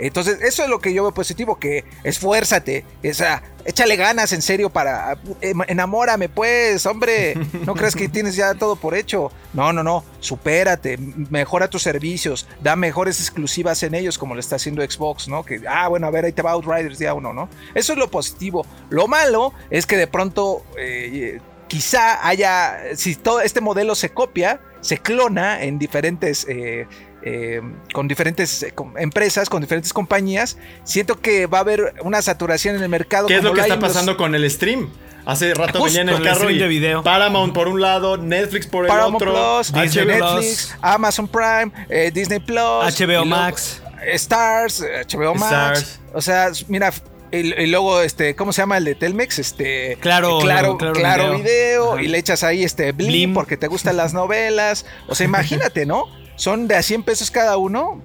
S3: Entonces, eso es lo que yo veo positivo, que esfuérzate, o échale ganas en serio para, em- enamórame pues, hombre, no crees que tienes ya todo por hecho, no, no, no, supérate, mejora tus servicios, da mejores exclusivas en ellos como lo está haciendo Xbox, ¿no? Que, ah, bueno, a ver, ahí te va Outriders día uno, ¿no? Eso es lo positivo, lo malo es que de pronto... eh, Quizá haya, si todo este modelo se copia, se clona en diferentes eh, eh, con diferentes eh, empresas, con diferentes compañías, siento que va a haber una saturación en el mercado.
S1: ¿Qué es lo que está
S3: los-
S1: pasando con el stream? Hace rato
S3: Justo,
S1: venía en el carro
S2: stream
S1: y
S2: de video.
S1: Paramount por un lado, Netflix por el
S3: Paramount
S1: otro,
S3: Plus,
S2: Disney
S3: Netflix,
S2: Plus.
S3: Amazon Prime, eh, Disney Plus,
S2: HBO Max.
S3: Stars, HBO Max.
S1: Stars.
S3: O sea, mira, y, luego este, ¿cómo se llama el de Telmex? Este,
S2: Claro,
S3: claro,
S2: Claro
S3: claro
S2: Video.
S3: y le echas ahí este Blim,
S2: Blim.
S3: porque te gustan las novelas. O sea, imagínate, ¿no? Son de a 100 pesos cada uno.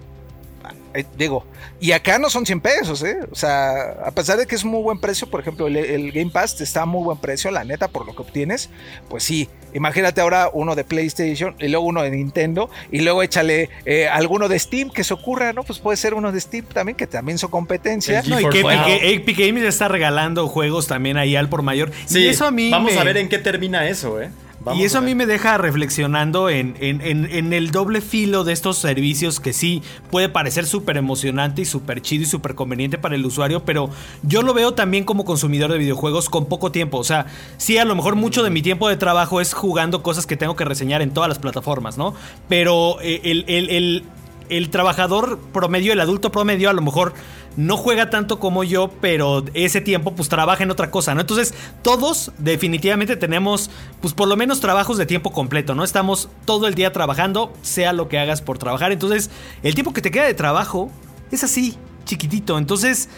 S3: Eh, digo, y acá no son 100 pesos, ¿eh? O sea, a pesar de que es muy buen precio, por ejemplo, el, el Game Pass está a muy buen precio, la neta, por lo que obtienes, pues sí, imagínate ahora uno de PlayStation y luego uno de Nintendo y luego échale eh, alguno de Steam que se ocurra, ¿no? Pues puede ser uno de Steam también, que también son competencia.
S2: No, y que. Epic, Epic Games ya está regalando juegos también ahí al por mayor.
S1: Sí,
S2: y eso a mí
S1: vamos
S2: me-
S1: a ver en qué termina eso, ¿eh? Vamos
S2: y eso a mí me deja reflexionando en, en- en- en el doble filo de estos servicios que sí puede parecer súper emocionante y súper chido y súper conveniente para el usuario, pero yo lo veo también como consumidor de videojuegos con poco tiempo. O sea, sí, a lo mejor mucho de mi tiempo de trabajo es jugando cosas que tengo que reseñar en todas las plataformas, ¿no? Pero eh, el, el- el- el trabajador promedio, el adulto promedio, a lo mejor no juega tanto como yo, pero ese tiempo pues trabaja en otra cosa, ¿no? Entonces, todos definitivamente tenemos pues por lo menos trabajos de tiempo completo, ¿no? Estamos todo el día trabajando, sea lo que hagas por trabajar. Entonces, el tiempo que te queda de trabajo es así, chiquitito. Entonces,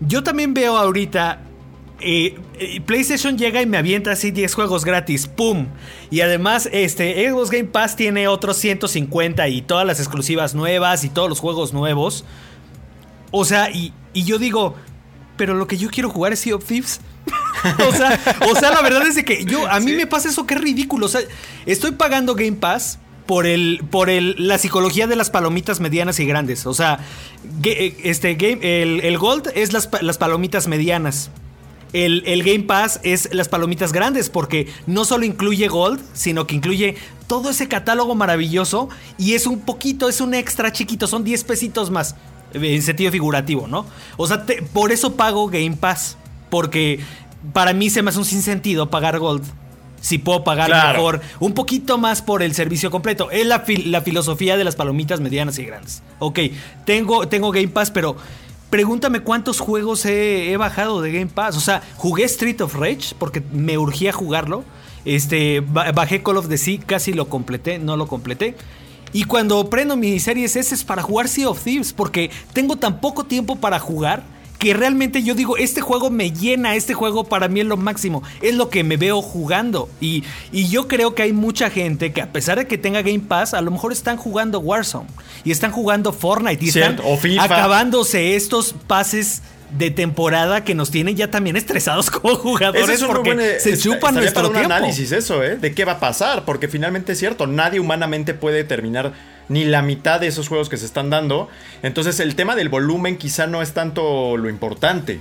S2: yo también veo ahorita eh, PlayStation llega y me avienta así 10 juegos gratis, ¡pum! Y además, este, Xbox Game Pass tiene otros 150 y todas las exclusivas nuevas y todos los juegos nuevos. O sea, y, y yo digo, pero lo que yo quiero jugar es Sea of Thieves. o, sea, o sea, la verdad es de que yo, a mí me pasa eso que es ridículo. O sea, estoy pagando Game Pass por el, por el, la psicología de las palomitas medianas y grandes. O sea, eh, este game, el, el Gold es las, las palomitas medianas. El, el Game Pass es las palomitas grandes porque no solo incluye Gold, sino que incluye todo ese catálogo maravilloso y es un poquito, es un extra chiquito, son 10 pesitos más en sentido figurativo, ¿no? O sea, te- por eso pago Game Pass, porque para mí se me hace un sinsentido pagar Gold. Si puedo pagar
S1: Claro.
S2: mejor, un poquito más por el servicio completo. Es la, la filosofía de las palomitas medianas y grandes. Ok, tengo, tengo Game Pass, pero pregúntame cuántos juegos he, bajado de Game Pass. O sea, jugué Street of Rage porque me urgía jugarlo. Este, ba- bajé Call of the Sea, casi lo completé, no lo completé. Y cuando prendo mi Series S es para jugar Sea of Thieves, porque tengo tan poco tiempo para jugar que realmente yo digo, este juego me llena, este juego para mí es lo máximo, es lo que me veo jugando. Y, y yo creo que hay mucha gente que a pesar de que tenga Game Pass, a lo mejor están jugando Warzone y están jugando Fortnite y
S1: Cierto,
S2: están
S1: o FIFA.
S2: acabándose estos pases de temporada que nos tienen ya también estresados como jugadores
S1: es
S2: porque
S1: buen, eh,
S2: se chupan nuestro
S1: para un
S2: tiempo.
S1: análisis eso, ¿eh? De qué va a pasar, porque finalmente es cierto, nadie humanamente puede terminar ni la mitad de esos juegos que se están dando. Entonces el tema del volumen quizá no es tanto lo importante.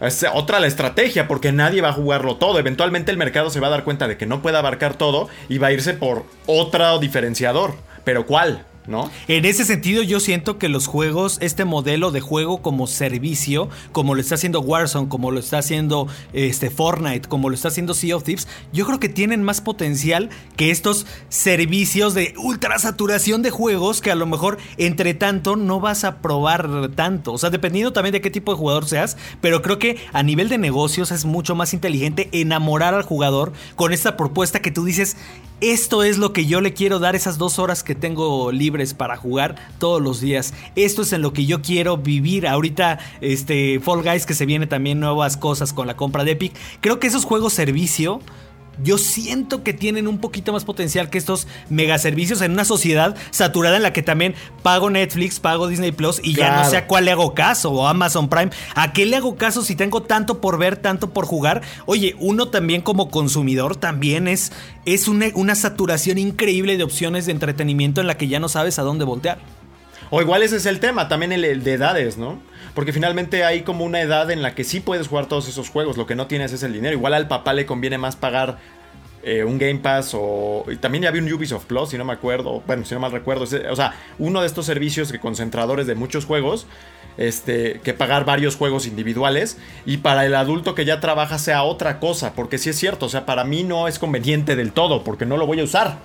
S1: Es otra la estrategia, porque nadie va a jugarlo todo. Eventualmente el mercado se va a dar cuenta de que no puede abarcar todo y va a irse por otro diferenciador. ¿Pero cuál?
S2: En ese sentido, yo siento que los juegos, este modelo de juego como servicio, como lo está haciendo Warzone, como lo está haciendo este, Fortnite, como lo está haciendo Sea of Thieves, yo creo que tienen más potencial que estos servicios de ultra saturación de juegos que a lo mejor entre tanto no vas a probar tanto. O sea, dependiendo también de qué tipo de jugador seas, pero creo que a nivel de negocios es mucho más inteligente enamorar al jugador con esta propuesta que tú dices, esto es lo que yo le quiero dar esas dos horas que tengo libres para jugar todos los días. Esto es en lo que yo quiero vivir. Ahorita, este, Fall Guys, que se viene también nuevas cosas con la compra de Epic. Creo que esos juegos servicio yo siento que tienen un poquito más potencial que estos megaservicios en una sociedad saturada en la que también pago Netflix, pago Disney Plus y ya no sé a cuál le hago caso o Amazon Prime. ¿A qué le hago caso si tengo tanto por ver, tanto por jugar? Oye, uno también como consumidor también es, es una, una saturación increíble de opciones de entretenimiento en la que ya no sabes a dónde voltear.
S1: O igual ese es el tema, también el, de edades, ¿no? Porque finalmente hay como una edad en la que sí puedes jugar todos esos juegos, lo que no tienes es el dinero. Igual al papá le conviene más pagar eh, un Game Pass o también ya había un Ubisoft Plus, si no me acuerdo, bueno, si no mal recuerdo, o sea, uno de estos servicios que concentradores de muchos juegos, este, que pagar varios juegos individuales y para el adulto que ya trabaja sea otra cosa, porque sí es cierto, o sea, para mí no es conveniente del todo, porque no lo voy a usar.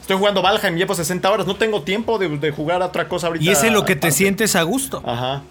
S1: Estoy jugando Valheim, llevo 60 horas, no tengo tiempo de, jugar a otra cosa ahorita.
S2: Y es en lo que te sientes a gusto.
S1: Ajá.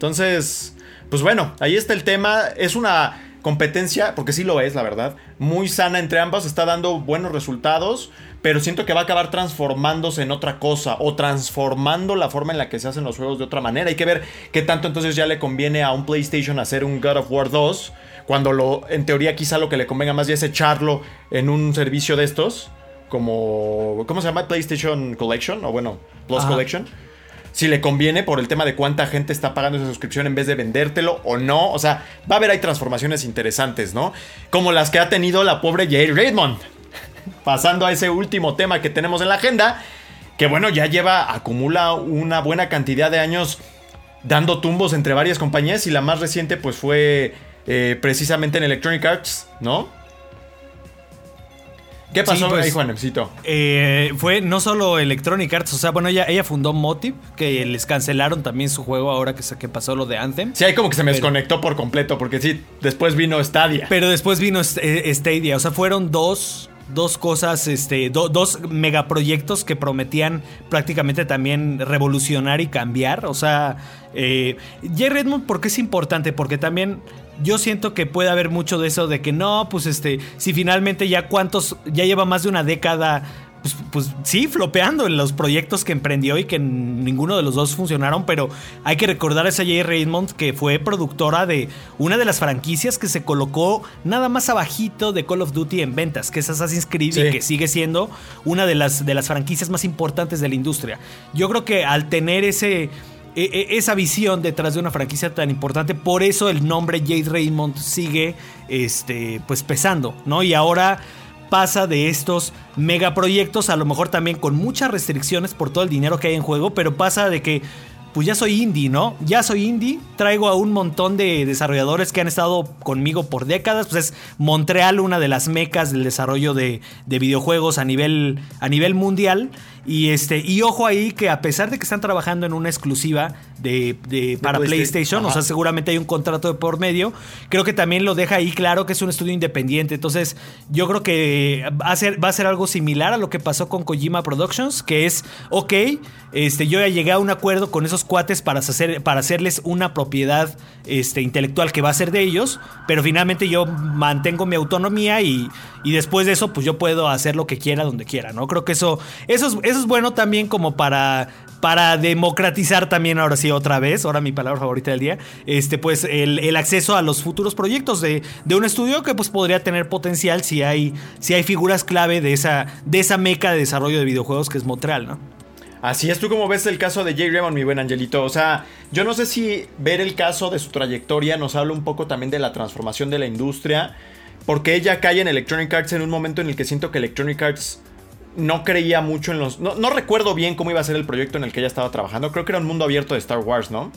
S1: Entonces, pues bueno, ahí está el tema. Es una competencia, porque sí lo es, la verdad, muy sana entre ambas, está dando buenos resultados, pero siento que va a acabar transformándose en otra cosa o transformando la forma en la que se hacen los juegos de otra manera. Hay que ver qué tanto entonces ya le conviene a un PlayStation hacer un God of War 2, cuando lo, en teoría quizá lo que le convenga más ya es echarlo en un servicio de estos como. ¿Cómo se llama? PlayStation Collection, o bueno, Plus Collection. Si le conviene por el tema de cuánta gente está pagando esa suscripción en vez de vendértelo o no. O sea, va a haber ahí transformaciones interesantes, ¿no? Como las que ha tenido la pobre Jade Raymond. Pasando a ese último tema que tenemos en la agenda. Que bueno, ya lleva, acumula una buena cantidad de años dando tumbos entre varias compañías. Y la más reciente, pues fue eh, precisamente en Electronic Arts, ¿no? ¿Qué pasó
S2: pues,
S1: ahí, Juan
S2: eh, fue no solo Electronic Arts, o sea, bueno, ella, ella fundó Motive, que les cancelaron también su juego ahora que, que pasó lo de Anthem.
S1: Sí, ahí como que se me desconectó por completo, porque sí, después vino Stadia.
S2: Pero después vino eh, Stadia, o sea, fueron dos dos cosas, este, dos megaproyectos que prometían prácticamente también revolucionar y cambiar. O sea, eh, J. Redmond, ¿por qué es importante? Porque también yo siento que puede haber mucho de eso de que no, pues este, si finalmente ya cuántos, ya lleva más de una década pues, pues, sí, flopeando en los proyectos que emprendió y que ninguno de los dos funcionaron, pero hay que recordar a esa Jay Raymond que fue productora de una de las franquicias que se colocó nada más abajito de Call of Duty en ventas, que es Assassin's Creed y que sigue siendo una de las, de las franquicias más importantes de la industria. Yo creo que al tener ese e, e, esa visión detrás de una franquicia tan importante. Por eso el nombre Jade Raymond sigue este, pues pesando, ¿no? Y ahora pasa de estos megaproyectos, a lo mejor también con muchas restricciones por todo el dinero que hay en juego, pero pasa de que pues ya soy indie, ¿no? Ya soy indie, traigo a un montón de desarrolladores que han estado conmigo por décadas, pues es Montreal una de las mecas del desarrollo de, de videojuegos a nivel, a nivel mundial. Y, este, y ojo ahí que a pesar de que están trabajando en una exclusiva de, para PlayStation, o sea, seguramente hay un contrato de por medio, creo que también lo deja ahí claro que es un estudio independiente. Entonces, yo creo que va a ser, va a ser algo similar a lo que pasó con Kojima Productions, que es, ok, este, yo ya llegué a un acuerdo con esos cuates para, hacer, para hacerles una propiedad este, intelectual que va a ser de ellos, pero finalmente yo mantengo mi autonomía y, y después de eso, pues yo puedo hacer lo que quiera donde quiera, ¿no? Creo que eso, eso es eso es bueno también como para, para democratizar también ahora sí otra vez, ahora mi palabra favorita del día, este pues el, acceso a los futuros proyectos de, un estudio que pues podría tener potencial si hay, si hay figuras clave de esa, de esa meca de desarrollo de videojuegos que es Montreal, ¿no?
S1: Así es, tú como ves el caso de Jay Raymond, mi buen Angelito. O sea, yo no sé si ver el caso de su trayectoria nos habla un poco también de la transformación de la industria. Porque ella cae en Electronic Arts en un momento en el que siento que Electronic Arts no creía mucho en los... No, recuerdo bien cómo iba a ser el proyecto en el que ella estaba trabajando. Creo que era un mundo abierto de Star Wars, ¿no?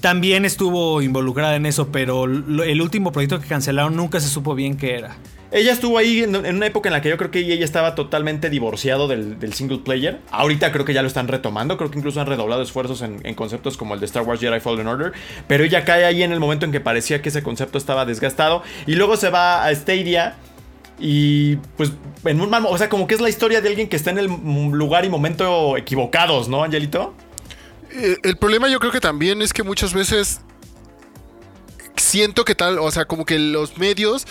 S2: también estuvo involucrada en eso, pero lo- el último proyecto que cancelaron nunca se supo bien qué era.
S1: Ella estuvo ahí en, en una época en la que yo creo que ella estaba totalmente divorciado del, del single player. Ahorita creo que ya lo están retomando. Creo que incluso han redoblado esfuerzos en, en conceptos como el de Star Wars Jedi Fallen Order. Pero ella cae ahí en el momento en que parecía que ese concepto estaba desgastado. Y luego se va a Stadia. Y pues en un O sea, como que es la historia de alguien que está en el lugar y momento equivocados, ¿no, Angelito?
S4: Eh, el problema yo creo que también es que muchas veces siento que tal, o sea, como que los medios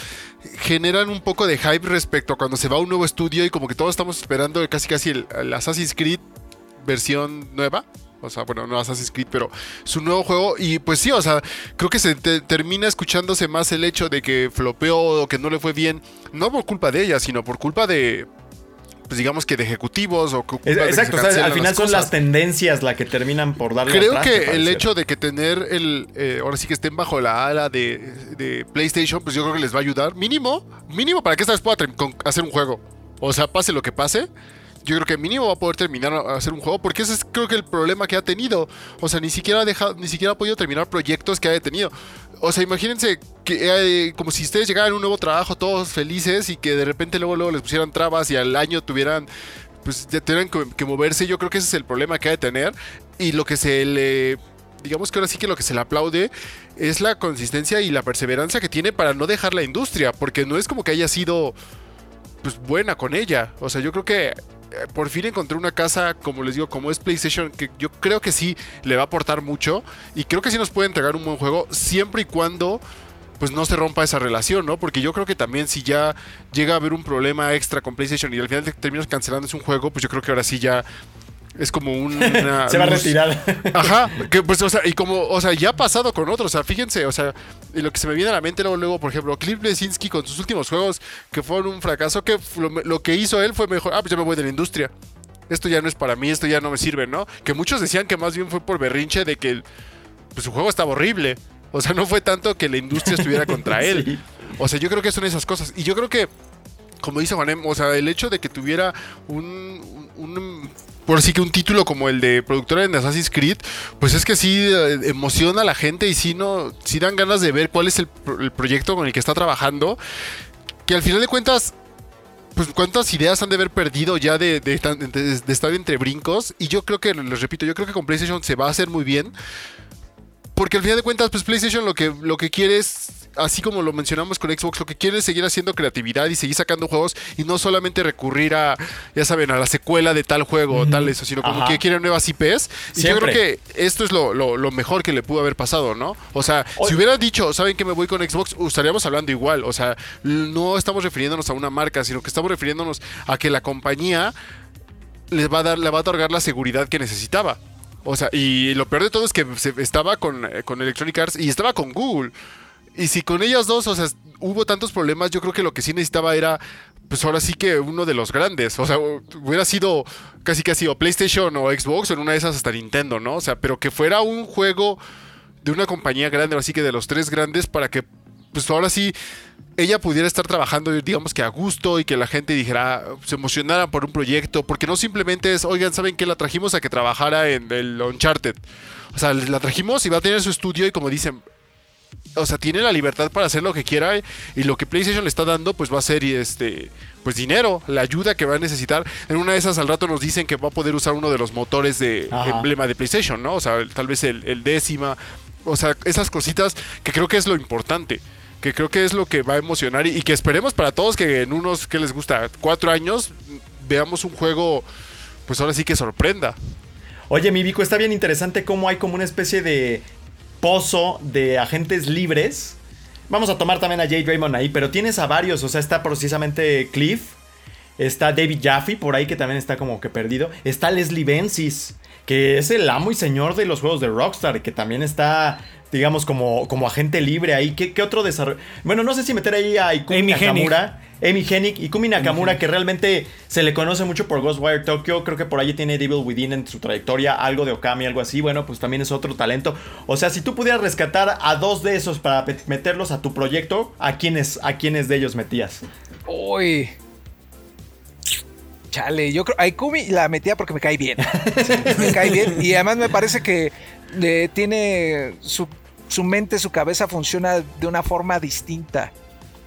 S4: generan un poco de hype respecto a cuando se va a un nuevo estudio y como que todos estamos esperando casi casi el Assassin's Creed versión nueva. O sea, bueno, no Assassin's Creed, pero su nuevo juego. Y pues sí, o sea, creo que se te- termina escuchándose más el hecho de que flopeó o que no le fue bien. No por culpa de ella, sino por culpa de. Pues digamos que de ejecutivos o
S1: exacto, o sea, al final
S4: las
S1: son las tendencias las que terminan por darle
S4: Creo que el hecho de que tener el. eh, ahora sí que estén bajo la ala de, de PlayStation, pues yo creo que les va a ayudar. Mínimo, mínimo para que esta vez pueda hacer un juego. O sea, pase lo que pase. Yo creo que mínimo va a poder terminar a hacer un juego. Porque ese es creo que el problema que ha tenido. O sea, ni siquiera ha dejado, ni siquiera ha podido terminar proyectos que haya tenido. O sea, imagínense que eh, como si ustedes llegaran a un nuevo trabajo todos felices y que de repente luego, luego les pusieran trabas y al año tuvieran pues ya que moverse. Yo creo que ese es el problema que ha de tener. Y lo que se le. Digamos que ahora sí que lo que se le aplaude es la consistencia y la perseverancia que tiene para no dejar la industria. Porque no es como que haya sido pues buena con ella. O sea, yo creo que eh, por fin encontré una casa, como les digo, como es PlayStation, que yo creo que sí le va a aportar mucho. Y creo que sí nos puede entregar un buen juego siempre y cuando pues no se rompa esa relación, ¿no? Porque yo creo que también si ya llega a haber un problema extra con PlayStation y al final te terminas cancelando un juego, pues yo creo que ahora sí ya es como una
S1: Se va a retirar.
S4: Ajá, que pues, o sea, y como, o sea, ya ha pasado con otros, o sea, fíjense, o sea, y lo que se me viene a la mente luego, luego por ejemplo, Cliff Lesinski con sus últimos juegos que fueron un fracaso, que lo, lo que hizo él fue mejor, ah, pues ya me voy de la industria. Esto ya no es para mí, esto ya no me sirve, ¿no? Que muchos decían que más bien fue por berrinche de que pues, su juego estaba horrible. O sea, no fue tanto que la industria estuviera contra él.
S1: Sí.
S4: O sea, yo creo que son esas cosas. Y yo creo que, como dice Juanem, o sea, el hecho de que tuviera un, un- un- por así que un título como el de productora en Assassin's Creed, pues es que sí eh, emociona a la gente y sí, no, sí dan ganas de ver cuál es el, el proyecto con el que está trabajando. Que al final de cuentas, pues cuántas ideas han de haber perdido ya de- de estar entre brincos. Y yo creo que, les repito, yo creo que con PlayStation se va a hacer muy bien. Porque al final de cuentas, pues PlayStation lo que, lo que quiere es, así como lo mencionamos con Xbox, lo que quiere es seguir haciendo creatividad y seguir sacando juegos y no solamente recurrir a, ya saben, a la secuela de tal juego o tal eso, sino como
S1: Ajá.
S4: que quieren nuevas IPs. Y yo creo que esto es lo, lo- lo mejor que le pudo haber pasado, ¿no? O sea,
S1: Oye.
S4: si hubiera dicho, ¿saben que me voy con Xbox? Estaríamos hablando igual. O sea, no estamos refiriéndonos a una marca, sino que estamos refiriéndonos a que la compañía les va a dar, le va a otorgar la seguridad que necesitaba. O sea, y lo peor de todo es que se- estaba con, eh, con Electronic Arts y estaba con Google. Y si con ellas dos, o sea, hubo tantos problemas, yo creo que lo que sí necesitaba era, pues ahora sí que uno de los grandes. O sea, hubiera sido casi casi o PlayStation o Xbox o en una de esas hasta Nintendo, ¿no? O sea, pero que fuera un juego de una compañía grande, así que de los tres grandes, para que, pues ahora sí, ella pudiera estar trabajando, digamos que a gusto y que la gente dijera, se emocionara por un proyecto, porque no simplemente es, oigan, ¿saben qué? La trajimos a que trabajara en el Uncharted. O sea, la trajimos y va a tener su estudio y como dicen, o sea, tiene la libertad para hacer lo que quiera y lo que PlayStation le está dando, pues va a ser este, pues dinero, la ayuda que va a necesitar. En una de esas al rato nos dicen que va a poder usar uno de los motores de
S1: Ajá.
S4: emblema de PlayStation, ¿no? O sea, tal vez el, el décima, o sea, esas cositas que creo que es lo importante. Que creo que es lo que va a emocionar y, y que esperemos para todos que en unos, que les gusta? Cuatro años veamos un juego, pues ahora sí que sorprenda.
S1: Oye, mi Vico, está bien interesante cómo hay como una especie de de agentes libres. Vamos a tomar también a Jade Raymond ahí, pero tienes a varios. O sea, está precisamente Cliff. Está David Jaffe por ahí que también está como que perdido. Está Leslie Benzies, que es el amo y señor de los juegos de Rockstar, que también está, digamos, como, como agente libre ahí. ¿Qué, qué otro desarrollo? Bueno, no sé si meter ahí a Ikumi
S2: Amy
S1: Nakamura. Amy Hennig y Kumi Nakamura, que realmente se le conoce mucho por Ghostwire Tokyo. Creo que por ahí tiene Devil Within en su trayectoria, algo de Okami, algo así. Bueno, pues también es otro talento. O sea, si tú pudieras rescatar a dos de esos para meterlos a tu proyecto, ¿a quiénes, a quiénes de ellos metías?
S3: Uy. Chale, yo creo. A Ikumi la metía porque me cae bien. Sí, me cae bien. Y además me parece que eh, tiene su, su mente, su cabeza funciona de una forma distinta.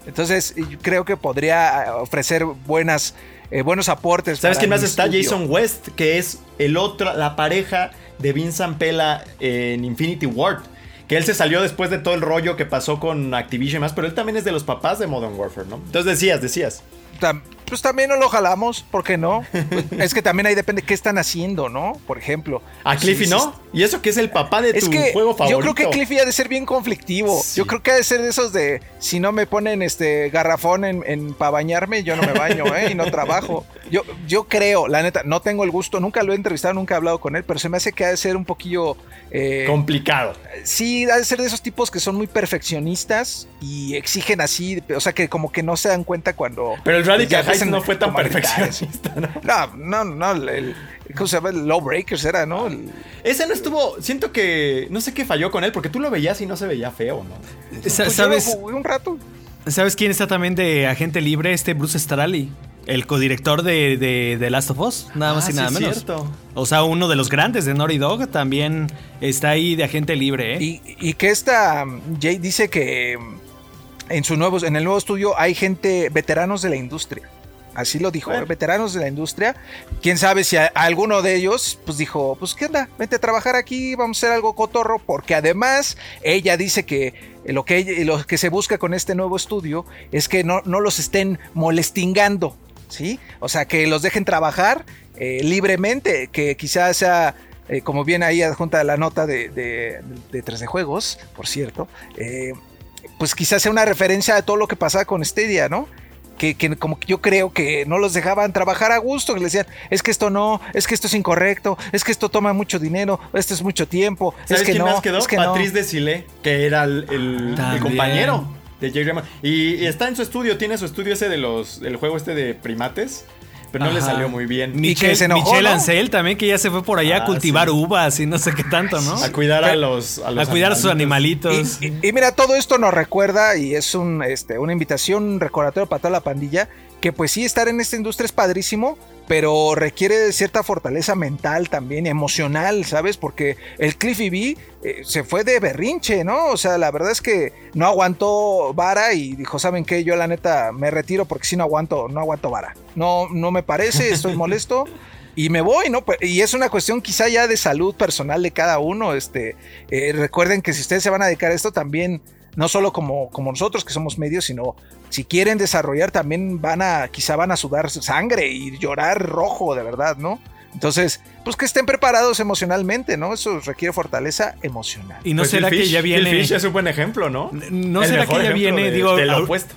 S3: Entonces, yo creo que podría eh, ofrecer buenas, eh, buenos aportes.
S1: ¿Sabes quién más está?
S3: estudio.
S1: Jason West, que es el otro, la pareja de Vincent Pela en Infinity Ward. Que él se salió después de todo el rollo que pasó con Activision y más, pero él también es de los papás de Modern Warfare, ¿no? Entonces decías, decías.
S3: Pues también no lo jalamos, ¿por qué no? Pues, es que también ahí depende qué están haciendo, ¿no? Por ejemplo.
S1: A Cliffy no. Y eso que es el papá de
S3: Es
S1: tu
S3: que
S1: juego favorito.
S3: yo creo que Cliffy ha de ser bien conflictivo.
S1: Sí.
S3: Yo creo que ha de ser de esos de si no me ponen este garrafón en, para bañarme, yo no me baño, ¿eh? Y no trabajo. Yo, yo creo, la neta, no tengo el gusto, nunca lo he entrevistado, nunca he hablado con él, pero se me hace que ha de ser un poquillo. eh,
S1: Complicado.
S3: sí, ha de ser de esos tipos que son muy perfeccionistas y exigen así, o sea que como que no se dan cuenta cuando.
S1: Pero el Radical
S3: Empiezan
S1: no fue tan perfeccionista, ¿no?
S3: No, no, no, el, ¿cómo se llama? El Lawbreakers era, ¿no? El-
S1: Ese no estuvo. Siento que. No sé qué falló con él, porque tú lo veías y no se veía feo, ¿no?
S3: Pues yo lo
S2: ¿Sabes,
S3: jugué un rato.
S2: ¿Sabes quién está también de agente libre? Este Bruce Straley. El codirector de, de, de Last of Us, nada más
S1: Ah,
S2: y nada
S1: sí,
S2: menos.
S1: cierto.
S2: O sea, uno de los grandes de Naughty Dog también está ahí de agente libre, ¿eh?
S3: Y, y que esta um, Jay dice que um, en su nuevo, en el nuevo estudio hay gente, veteranos de la industria. Así lo dijo,
S1: Bueno.
S3: veteranos de la industria. Quién sabe si a- alguno de ellos, pues dijo, pues qué onda, vente a trabajar aquí, vamos a hacer algo cotorro, porque además ella dice que lo que, ella- lo que se busca con este nuevo estudio es que no, no los estén molestingando, ¿sí? O sea, que los dejen trabajar eh, libremente, que quizás sea eh, como viene ahí adjunta la nota de, de, de 3D Juegos, por cierto, eh, pues quizás sea una referencia a todo lo que pasaba con Stadia, ¿no? Que, que como que yo creo que no los dejaban trabajar a gusto, que le decían, es que esto no, es que esto es incorrecto, es que esto toma mucho dinero, esto es mucho tiempo,
S1: ¿Sabes
S3: es que
S1: quién
S3: no,
S1: más quedó?
S3: es que
S1: Patrice
S3: no.
S1: Desilets, que era el, el- el
S2: También.
S1: compañero de Jay Raymond. Y, y está en su estudio, tiene su estudio ese de los. el juego este de primates. Pero no le salió muy bien.
S3: Mi-
S2: Michelle,
S3: se enojó,
S2: Michelle
S3: ¿no?
S2: Ancel también, que ya se fue por allá
S1: Ah,
S2: a cultivar
S1: sí.
S2: uvas y no sé qué tanto, ¿no?
S1: A cuidar a los. A,
S2: cuidar a sus animalitos.
S3: Y, y- y mira, todo esto nos recuerda y es un, este, una invitación, un recordatorio para toda la pandilla, que pues sí, estar en esta industria es padrísimo, pero requiere cierta fortaleza mental también emocional, ¿sabes? Porque el Cliffy B eh, se fue de berrinche, ¿no? O sea, la verdad es que no aguantó vara y dijo, ¿saben qué? Yo la neta me retiro porque si no aguanto, no aguanto vara. No, no me parece, estoy molesto. Y me voy, ¿no? Pues, Y es una cuestión quizá ya de salud personal de cada uno. Este, eh, recuerden que si ustedes se van a dedicar a esto también, no solo como, como nosotros que somos medios, sino si quieren desarrollar también van a, quizá van a sudar sangre y llorar rojo, de verdad, ¿no? Entonces, pues que estén preparados emocionalmente, ¿no? Eso requiere fortaleza emocional.
S2: Y no
S1: Pues
S2: será
S1: Phil
S2: que
S1: Fish-
S2: ya
S1: Phil
S2: viene.
S1: Fish es un buen ejemplo, ¿no?
S2: No
S1: El
S2: será que ya viene,
S1: de-
S2: digo,
S1: de lo opuesto.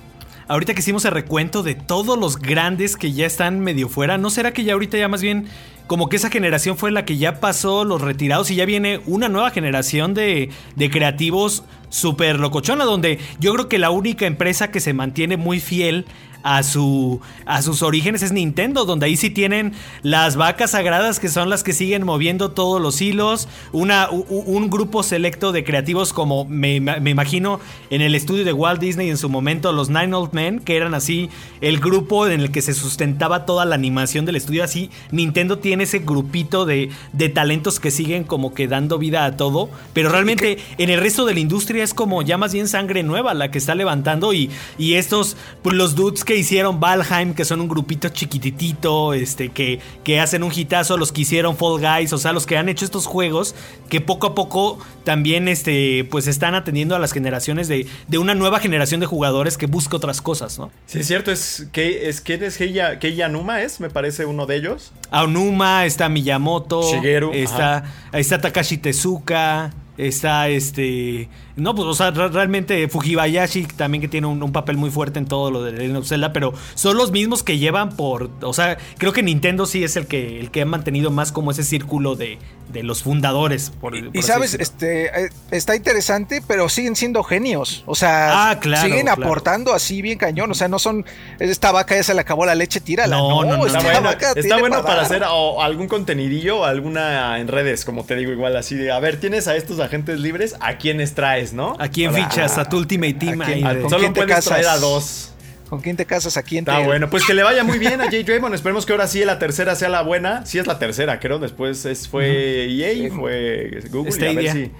S2: Ahorita que hicimos el recuento de todos los grandes que ya están medio fuera, ¿no será que ya ahorita ya más bien como que esa generación fue la que ya pasó los retirados y ya viene una nueva generación de, de creativos súper locochona, donde yo creo que la única empresa que se mantiene muy fiel a, su, a sus orígenes. Es Nintendo, donde ahí sí tienen las vacas sagradas que son las que siguen moviendo todos los hilos, una, u- un grupo selecto de creativos como me, me imagino en el estudio de Walt Disney en su momento, los Nine Old Men, que eran así el grupo en el que se sustentaba toda la animación del estudio, así Nintendo tiene ese grupito de, de talentos que siguen como que dando vida a todo, pero realmente en el resto de la industria es como ya más bien sangre nueva la que está levantando y, y estos, pues, los dudes que hicieron Valheim, que son un grupito chiquititito, este, que, que hacen un hitazo, los que hicieron Fall Guys, o sea, los que han hecho estos juegos, que poco a poco también, este, pues están atendiendo a las generaciones de, de una nueva generación de jugadores que busca otras cosas, ¿no?
S1: Sí, es cierto, es que es que es Keiya, Keiya Numa es, me parece uno de ellos.
S2: Aonuma, está Miyamoto,
S1: Shigeru,
S2: está, está Takashi Tezuka, está este. No, pues, o sea, re- realmente Fujibayashi también que tiene un, un papel muy fuerte en todo lo de Legend of Zelda, pero son los mismos que llevan por. O sea, creo que Nintendo sí es el que, el que ha mantenido más como ese círculo de, de los fundadores. Por, por
S3: Y sabes,
S2: decirlo.
S3: este eh, está interesante, pero siguen siendo genios. O sea,
S2: Ah, claro,
S3: siguen
S2: claro.
S3: aportando así bien cañón. O sea, no son esta vaca ya se le acabó la leche, tírala.
S2: No,
S3: No,
S2: no,
S3: esta
S1: Está bueno,
S3: vaca
S1: está
S3: tiene
S1: bueno para hacer o algún contenidillo o alguna en redes, como te digo, igual así de, a ver, tienes a estos agentes libres, ¿a quiénes traes, no?
S2: ¿A quién
S1: Para-
S2: fichas? A tu Ultimate Team.
S3: ¿A quién?
S2: ahí
S3: ¿A con
S1: Solo
S3: quién te
S1: puedes
S3: casas?
S1: traer a dos.
S3: ¿Con quién te casas aquí entre
S1: Está bueno, pues que le vaya muy bien a Jay Draymond. Esperemos que ahora sí la tercera sea la buena. Sí es la tercera, creo. Después es, fue EA, fue Google. Y, a ver si-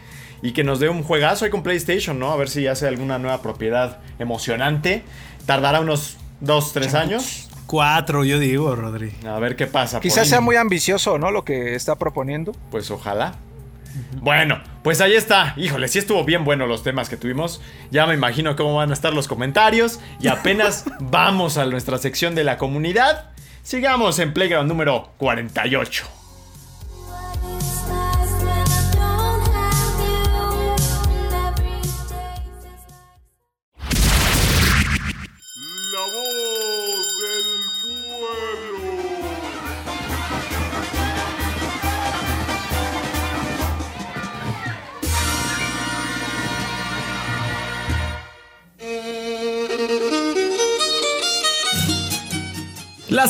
S1: y que nos dé un juegazo ahí con PlayStation, ¿no? A ver si hace alguna nueva propiedad emocionante. Tardará unos dos, tres años.
S2: Cuatro, yo digo, Rodri.
S1: A ver qué pasa.
S3: Quizás sea muy ambicioso, ¿no? Lo que está proponiendo.
S1: Pues ojalá. Bueno, pues ahí está. Híjole, sí estuvo bien bueno los temas que tuvimos. Ya me imagino cómo van a estar los comentarios. Y apenas vamos a nuestra sección de la comunidad. Sigamos en Playground número 48.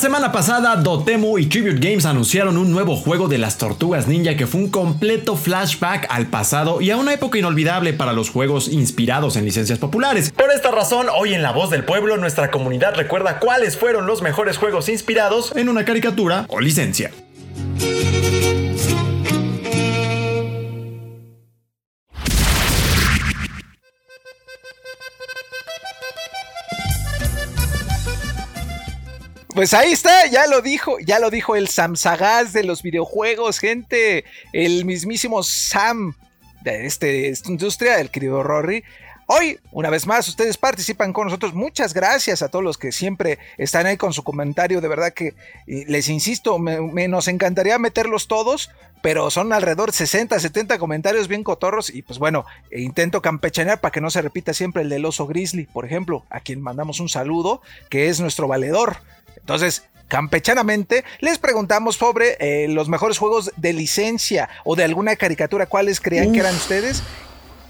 S1: Semana pasada, Dotemu y Tribute Games anunciaron un nuevo juego de las tortugas ninja que fue un completo flashback al pasado y a una época inolvidable para los juegos inspirados en licencias populares. Por esta razón, hoy en La Voz del Pueblo, nuestra comunidad recuerda cuáles fueron los mejores juegos inspirados en una caricatura o licencia.
S3: Pues ahí está, ya lo dijo, ya lo dijo el Sam Sagaz de los videojuegos, gente. El mismísimo Sam de este, esta industria, el querido Rory. Hoy, una vez más, ustedes participan con nosotros. Muchas gracias a todos los que siempre están ahí con su comentario. De verdad que les insisto, me, me- nos encantaría meterlos todos, pero son alrededor de 60, 70 comentarios bien cotorros. Y pues bueno, eh, intento campechanear para que no se repita siempre el del oso grizzly, por ejemplo, a quien mandamos un saludo, que es nuestro valedor. Entonces, campechanamente, les preguntamos sobre eh, los mejores juegos de licencia o de alguna caricatura, cuáles creían que eran ustedes.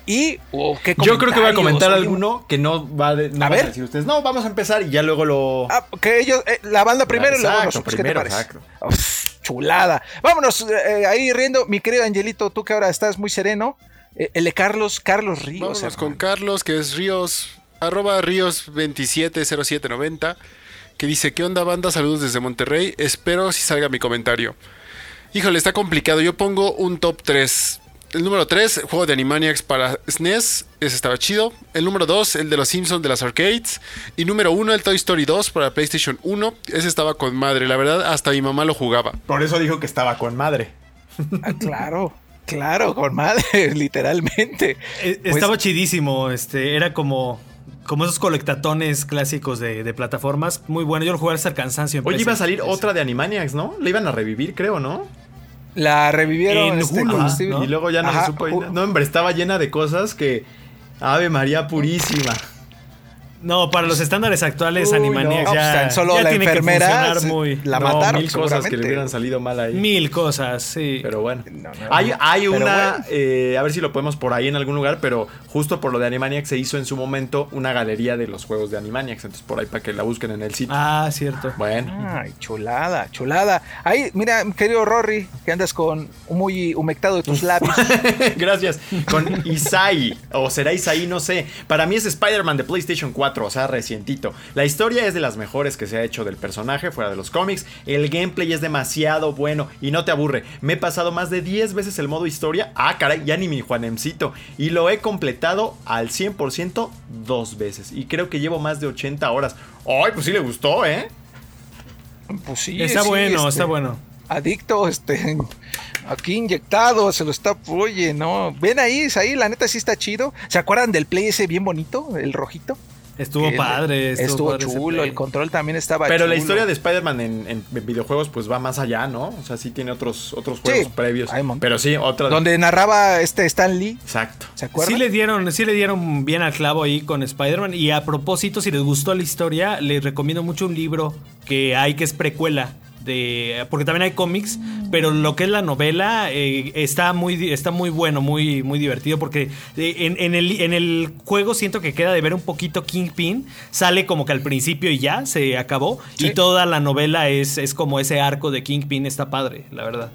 S3: Y oh, qué
S1: Yo creo que voy a comentar
S3: oye,
S1: alguno que no va de, no
S3: A ver.
S1: decir ustedes. No, vamos a empezar y ya luego lo.
S3: Ah, que ellos, eh, la banda primero y luego
S1: Exacto,
S3: nosotros, ¿qué te
S1: primero,
S3: parece?
S1: exacto.
S3: Uf, chulada. Vámonos eh, ahí riendo, mi querido Angelito, tú que ahora estás muy sereno. eh, el de Carlos, Carlos Ríos.
S4: Vámonos
S3: hermano.
S4: con Carlos, que es Ríos, arroba Ríos 270790, que dice, ¿qué onda banda? Saludos desde Monterrey, espero si salga mi comentario. Híjole, está complicado, yo pongo un top 3. El número 3, juego de Animaniacs para SNES, ese estaba chido. El número 2, el de los Simpsons de las arcades. Y número 1, el Toy Story 2 para PlayStation 1, ese estaba con madre, la verdad, hasta mi mamá lo jugaba.
S1: Por eso dijo que estaba con madre.
S3: Ah, claro, claro, con madre, literalmente.
S2: Eh,
S3: Pues-
S2: Estaba chidísimo, este, era como, como esos colectatones clásicos de, de plataformas. Muy bueno, yo lo jugué hasta el cansancio. en
S1: Oye,
S2: PC.
S1: iba a salir
S2: Sí.
S1: otra de Animaniacs, ¿no? La iban a revivir, creo, ¿no?
S3: La revivieron
S2: En
S3: este,
S2: Hulu,
S1: Y luego ya no
S3: Ajá,
S1: se supo. No, hombre, estaba llena de cosas que. Ave María Purísima.
S2: No, para los estándares actuales,
S1: Uy,
S2: Animaniacs
S3: no,
S2: ya,
S3: pues, tan solo
S2: ya
S3: la
S2: tiene que
S3: enfermera
S2: muy...
S3: la
S1: No,
S3: mataron,
S1: Mil cosas que le hubieran salido mal ahí.
S2: Mil cosas, sí.
S1: Pero bueno.
S3: No, no,
S1: hay
S3: no.
S1: hay
S3: Pero
S1: una.
S3: bueno.
S1: eh, a ver si lo podemos por ahí en algún lugar. Pero justo por lo de Animaniacs se hizo en su momento una galería de los juegos de Animaniacs. Entonces por ahí para que la busquen en el sitio.
S2: Ah, cierto.
S1: Bueno.
S3: Ay, chulada, chulada. Ahí, mira, querido Rory, que andas con muy humectado de tus labios.
S1: Gracias. Con Isai, o será Isai, no sé. Para mí es Spider-Man de PlayStation 4, o sea, recientito. La historia es de las mejores que se ha hecho del personaje, fuera de los cómics. El gameplay es demasiado bueno y no te aburre. Me he pasado más de 10 veces el modo historia. Ah, caray, ya ni mi Juanemcito. Y lo he completado al 100% dos veces. Y creo que llevo más de 80 horas. Ay, pues sí le gustó, ¿eh?
S3: Pues sí,
S2: Está
S3: sí,
S2: bueno,
S3: este,
S2: está bueno.
S3: Adicto, este, aquí inyectado, se lo está, oye, no, ven ahí, ahí, la neta sí está chido. ¿Se acuerdan del play ese bien bonito, el rojito?
S2: Estuvo
S3: Que
S2: padre. Estuvo,
S3: Estuvo
S2: padre
S3: chulo, el control también estaba
S1: Pero la historia de Spider-Man en, en videojuegos pues va más allá, ¿no? O sea, sí tiene otros, otros juegos
S3: Sí,
S1: previos. Pero sí, otra.
S3: Donde narraba este Stan Lee,
S1: Exacto.
S3: ¿se acuerdan?
S2: Sí le dieron, sí le dieron bien al clavo ahí con Spider-Man. Y a propósito, si les gustó la historia, les recomiendo mucho un libro que hay que es precuela. De, porque también hay cómics, pero lo que es la novela eh, está, muy, está muy bueno, muy, muy divertido. Porque eh, en, en el, en el juego siento que queda de ver un poquito Kingpin. Sale como que al principio y ya se acabó.
S3: Sí.
S2: Y toda la novela es, es como ese arco de Kingpin. Está padre, la verdad.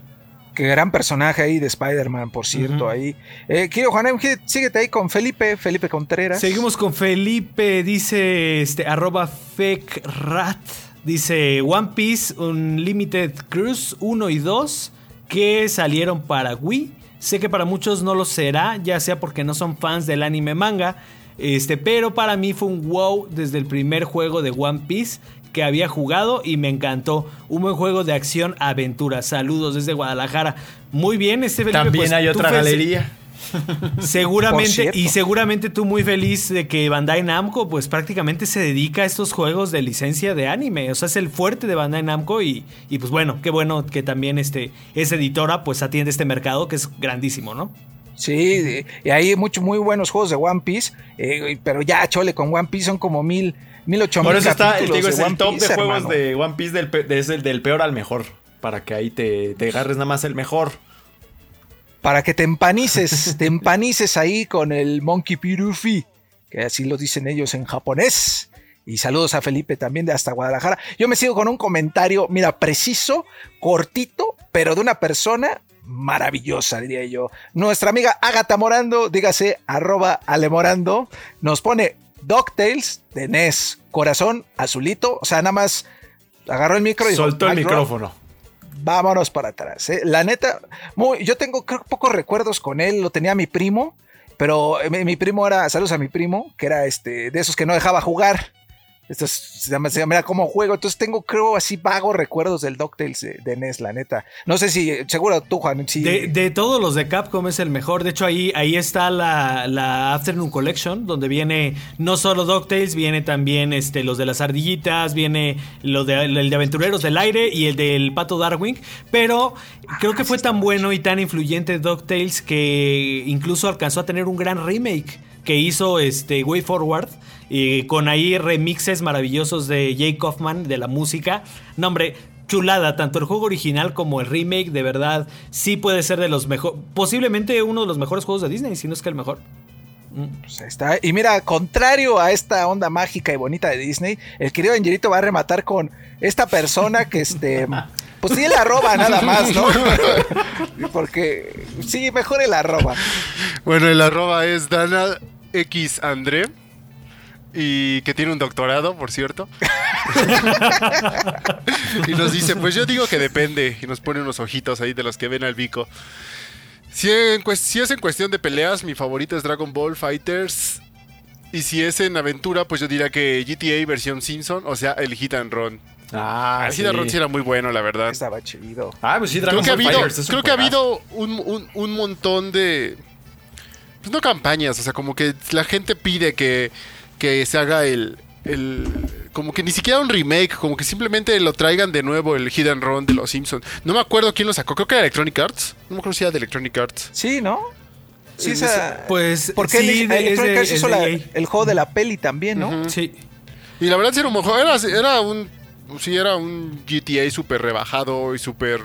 S3: Qué gran personaje ahí de Spider-Man, por cierto, ahí. Eh, quiero, Juan, síguete ahí con Felipe, Felipe Contreras.
S2: Seguimos con Felipe, dice este, arroba rat. Dice One Piece Unlimited Cruise 1 y 2 que salieron para Wii. Sé que para muchos no lo será, ya sea porque no son fans del anime manga, este, pero para mí fue un wow desde el primer juego de One Piece que había jugado y me encantó. Un buen juego de acción aventura. Saludos desde Guadalajara. Muy bien, este
S1: Felipe, También pues, hay otra galería.
S2: Seguramente, y seguramente tú muy feliz de que Bandai Namco, pues prácticamente se dedica a estos juegos de licencia de anime. O sea, es el fuerte de Bandai Namco y, y pues bueno, qué bueno que también este, es editora, pues atiende este mercado que es grandísimo, ¿no?
S3: Sí, y hay muchos muy buenos juegos de One Piece, eh, pero ya, chole, con One Piece son como mil, mil ocho
S1: Por eso está, el, digo, es el top de juegos de One Piece del, es el del peor al mejor, para que ahí te, te agarres nada más el mejor.
S3: Para que te empanices, te empanices ahí con el Monkey Pirufi, que así lo dicen ellos en japonés. Y saludos a Felipe también de hasta Guadalajara. Yo me sigo con un comentario, mira, preciso, cortito, pero de una persona maravillosa, diría yo. Nuestra amiga Agatha Morando, dígase arroba alemorando, nos pone DuckTales de NES, corazón azulito, o sea, nada más agarró el micro y
S1: soltó el micrófono.
S3: Vámonos para atrás. ¿eh? La neta, muy, yo tengo pocos recuerdos con él, lo tenía mi primo, pero mi, mi, primo era, saludos a mi primo, que era este, de esos que no dejaba jugar. Esto se llama, se llama como juego. Entonces tengo, creo, así vagos recuerdos del DuckTales de, de NES, la neta. No sé si, seguro tú, Juan.
S2: De, todos los de Capcom es el mejor. De hecho, ahí, ahí está la, la Afternoon Collection, donde viene no solo DuckTales, viene también este, los de las ardillitas, viene lo de, el de Aventureros del Aire y el del Pato Darwin. Pero creo que fue tan bueno y tan influyente DuckTales que incluso alcanzó a tener un gran remake que hizo este Way Forward y con ahí remixes maravillosos de Jake Kaufman de la música. No, hombre, chulada, tanto el juego original como el remake, de verdad, sí puede ser de los mejores, posiblemente uno de los mejores juegos de Disney, si no es que el mejor.
S3: Pues está. Y mira, contrario a esta onda mágica y bonita de Disney, el querido Angelito va a rematar con esta persona que este. Pues sí, la arroba nada más, ¿no? Porque sí, mejor el arroba.
S4: Bueno, el arroba es Dana X André y que tiene un doctorado, por cierto. y nos dice, pues yo digo que depende. Y nos pone unos ojitos ahí de los que ven al bico. Si, es en cuestión de peleas, mi favorito es Dragon Ball Fighters. Y si es en aventura, pues yo diría que GTA versión Simpson, o sea, el Hit and Run.
S1: Ah,
S4: el Hit and Run sí era muy bueno, la verdad.
S3: Estaba chido.
S1: Ah, pues sí, Dragon Ball
S4: Fighters. Creo que ha habido un, un montón de... Pues no campañas, o sea, como que la gente pide que que se haga el, el, como que ni siquiera un remake, como que simplemente lo traigan de nuevo el Hidden Run de los Simpsons. No me acuerdo quién lo sacó, creo que era Electronic Arts. No me acuerdo si era de Electronic Arts.
S3: Sí, ¿no? Sí,
S2: pues
S3: porque sí, Electronic Arts hizo el juego de la peli también, ¿no?
S2: Sí.
S4: Y la verdad sí era un era, era un sí era un GTA súper rebajado y súper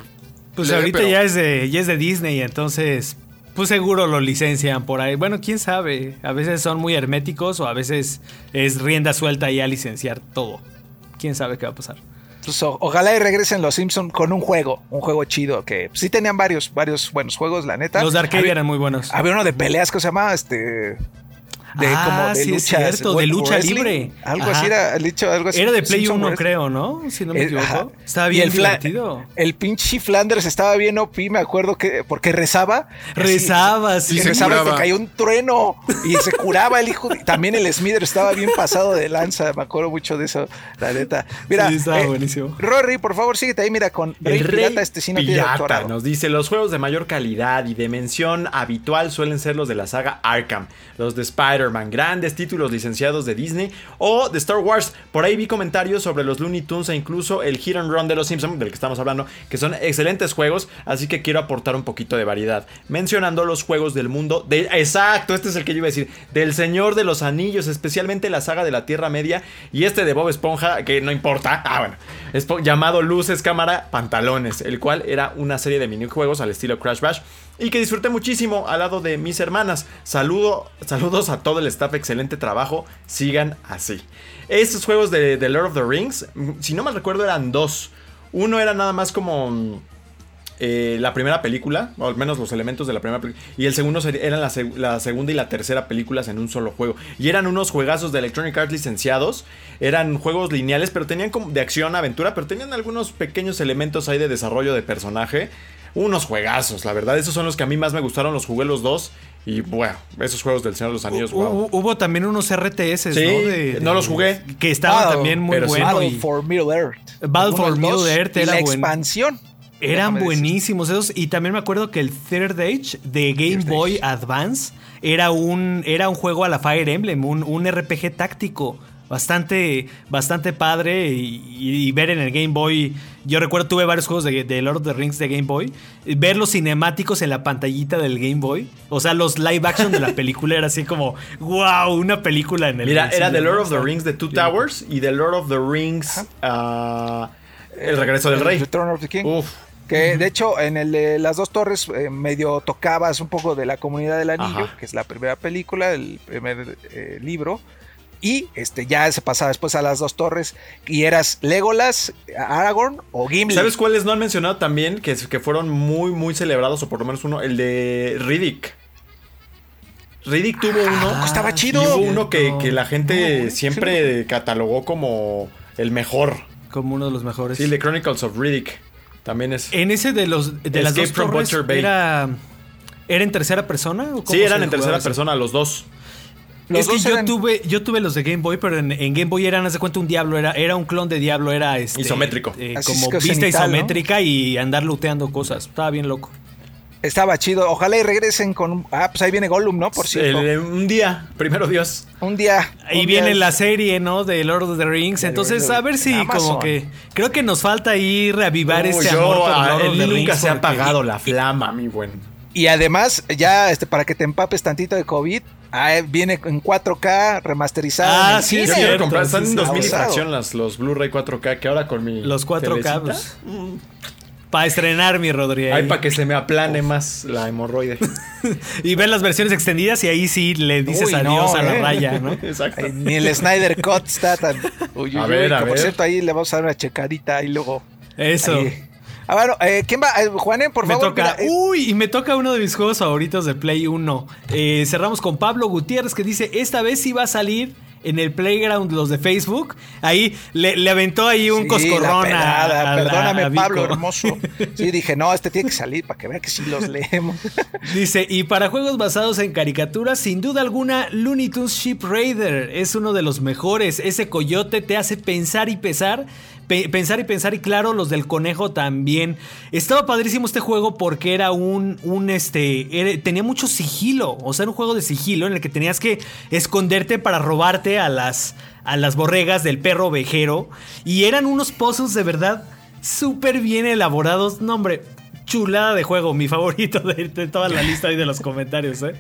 S2: pues ahorita ya es de ya es de Disney, entonces pues seguro lo licencian por ahí. Bueno, quién sabe. A veces son muy herméticos o a veces es rienda suelta y a licenciar todo. Quién sabe qué va a pasar.
S3: Pues ojalá y regresen los Simpsons con un juego, un juego chido, que sí tenían varios, varios buenos juegos, la neta.
S2: Los de arcade eran muy buenos.
S3: Había uno de peleas que se llamaba este
S2: de ah, como de lucha, de lucha libre.
S3: Algo así era, dicho, algo así.
S2: Era de Play 1, creo, ¿no? Si no me equivoco. Estaba bien el divertido.
S3: El pinche Flanders estaba bien OP, me acuerdo que porque rezaba.
S2: Rezaba, sí.
S3: Y rezaba y cayó un trueno y se curaba el hijo. También el Smither estaba bien pasado de lanza, me acuerdo mucho de eso, la neta. Mira,
S2: sí, estaba eh, buenísimo.
S3: Rory, por favor, síguete ahí, mira, con
S1: el Rey Pirata, este sí no Pirata, Nos dice, los juegos de mayor calidad y de mención habitual suelen ser los de la saga Arkham, los de Grandes títulos licenciados de Disney o de Star Wars. Por ahí vi comentarios sobre los Looney Tunes e incluso el Hit Run de los Simpsons, del que estamos hablando, que son excelentes juegos, así que quiero aportar un poquito de variedad. Mencionando los juegos del mundo. Exacto, este es el que yo iba a decir, del Señor de los Anillos, especialmente la saga de la Tierra Media y este de Bob Esponja, que no importa, ah bueno, llamado Luces, Cámara, Pantalones, el cual era una serie de minijuegos al estilo Crash Bash y que disfruté muchísimo al lado de mis hermanas. Saludo, saludos a todo el staff, excelente trabajo, sigan así. Estos juegos de, Lord of the Rings, si no me recuerdo, eran dos. Uno era nada más como eh, la primera película, o al menos los elementos de la primera película, y el segundo eran la, la segunda y la tercera películas en un solo juego. Y eran unos juegazos de Electronic Arts licenciados, eran juegos lineales, pero tenían como de acción, aventura, pero tenían algunos pequeños elementos ahí de desarrollo de personaje. Unos juegazos, la verdad, esos son los que a mí más me gustaron, los jugué los dos. Y bueno, esos juegos del Señor de los Anillos, wow.
S2: Hubo, hubo también unos RTS,
S1: Sí,
S2: ¿no? De-
S1: no los jugué.
S2: Que estaban
S3: Battle,
S2: también muy buenos.
S3: Battle
S2: y
S3: for Middle Earth.
S2: Battle for Middle Earth era
S3: la
S2: buen-
S3: expansión.
S2: Eran
S3: Déjame decir.
S2: buenísimos esos. Y también me acuerdo que el Third Age de Game
S3: Third
S2: Boy
S3: Age.
S2: Advance era un, era un juego a la Fire Emblem, un, un RPG táctico. Bastante, bastante padre y, y- y ver en el Game Boy. Yo recuerdo, tuve varios juegos de, de Lord of the Rings de Game Boy. Ver los cinemáticos en la pantallita del Game Boy. O sea, los live action de la película era así como, wow, una película en el
S1: Mira, era The Lord of the Rings de Two Towers y The Lord of the Rings. ah, el regreso del
S3: El
S1: rey.
S3: Return of the King.
S1: Uf.
S3: Que de hecho en el de las dos torres eh, medio tocabas un poco de la comunidad del anillo,
S1: Ajá.
S3: que es la primera película, el primer eh, libro. Y este ya se pasaba después a las dos torres y eras Legolas, Aragorn o Gimli.
S1: ¿Sabes cuáles no han mencionado también? Que, que fueron muy, muy celebrados, o por lo menos uno, el de Riddick. Riddick tuvo uno.
S3: estaba
S1: y
S3: chido.
S1: hubo uno que, que la gente
S3: No,
S1: siempre catalogó como el mejor.
S2: Como uno de los mejores.
S1: Sí, de Chronicles of Riddick. También es.
S2: En ese de los de las dos
S1: from
S2: torres
S1: Butcher Bay.
S2: era ¿Era en tercera persona? o cómo
S1: Sí, eran en tercera
S2: eso?
S1: persona los dos.
S3: Los
S2: es que yo
S3: eran-
S2: tuve, yo tuve los de Game Boy, pero en, en Game Boy eran, haz de cuenta, un diablo, era, era un clon de diablo, era este,
S1: Isométrico.
S2: eh, como
S3: es que
S2: vista
S3: cenital, ¿no?
S2: isométrica y andar looteando cosas. Estaba bien loco.
S3: Estaba chido. Ojalá y regresen con. un- Ah, pues ahí viene Gollum, ¿no? Por cierto.
S1: El- un día, primero Dios.
S3: Un día.
S2: Ahí
S3: un
S2: viene
S3: día-
S2: la serie, ¿no? De Lord of the Rings. Entonces, a ver si
S3: Amazon.
S2: como que... Creo que nos falta ahí reavivar
S1: Uy,
S2: este
S1: yo,
S2: amor por
S1: a
S2: Lord of
S1: él
S2: the
S1: nunca
S2: Rings.
S1: se ha apagado la flama, mi buen.
S3: Y además, ya este, para que te empapes tantito de COVID, ah, viene en 4K remasterizado.
S2: Ah, sí.
S1: Yo quiero comprar, están en
S2: sí.
S1: 2000 y
S3: Abusado.
S1: fracción las, los Blu-ray 4K, que ahora con mi.
S2: Los 4K,
S1: telecita,
S2: pues, Para estrenar, mi Rodri.
S1: Ay,
S2: ahí.
S1: para que se me aplane más la hemorroide.
S2: Y ver las versiones extendidas y ahí sí le dices
S3: Uy,
S2: adiós
S3: no,
S2: a la
S3: eh.
S2: raya, ¿no?
S1: Exacto.
S3: Ay, ni el Snyder Cut está tan. Uy, uy,
S1: A ver, a
S3: por
S1: ver.
S3: cierto, ahí le vamos a dar una checadita y luego.
S2: Eso.
S3: ahí. Ah, bueno, eh, ¿quién va? Eh, Juanen, por
S2: me
S3: favor.
S2: toca.
S3: mira, eh,
S2: Uy, y me toca uno de mis juegos favoritos de Play 1. Eh, cerramos con Pablo Gutiérrez que dice: Esta vez sí va a salir en el Playground los de Facebook. Ahí le, le aventó ahí un
S3: sí,
S2: coscorrón
S3: la
S2: a-
S3: Perdóname,
S2: a.
S3: Pablo, hermoso. Sí, dije, no, este tiene que salir para que vea que sí los leemos.
S2: Dice, y para juegos basados en caricaturas, sin duda alguna, Looney Tunes Ship Raider es uno de los mejores. Ese coyote te hace pensar y pesar. Pe- pensar y pensar, y claro, los del conejo también. Estaba padrísimo este juego porque era un, un este, tenía mucho sigilo. O sea, era un juego de sigilo en el que tenías que esconderte para robarte a las, a las borregas del perro ovejero. Y eran unos puzzles de verdad súper bien elaborados. No, hombre, chulada de juego, mi favorito de, toda la lista ahí de los comentarios, ¿eh?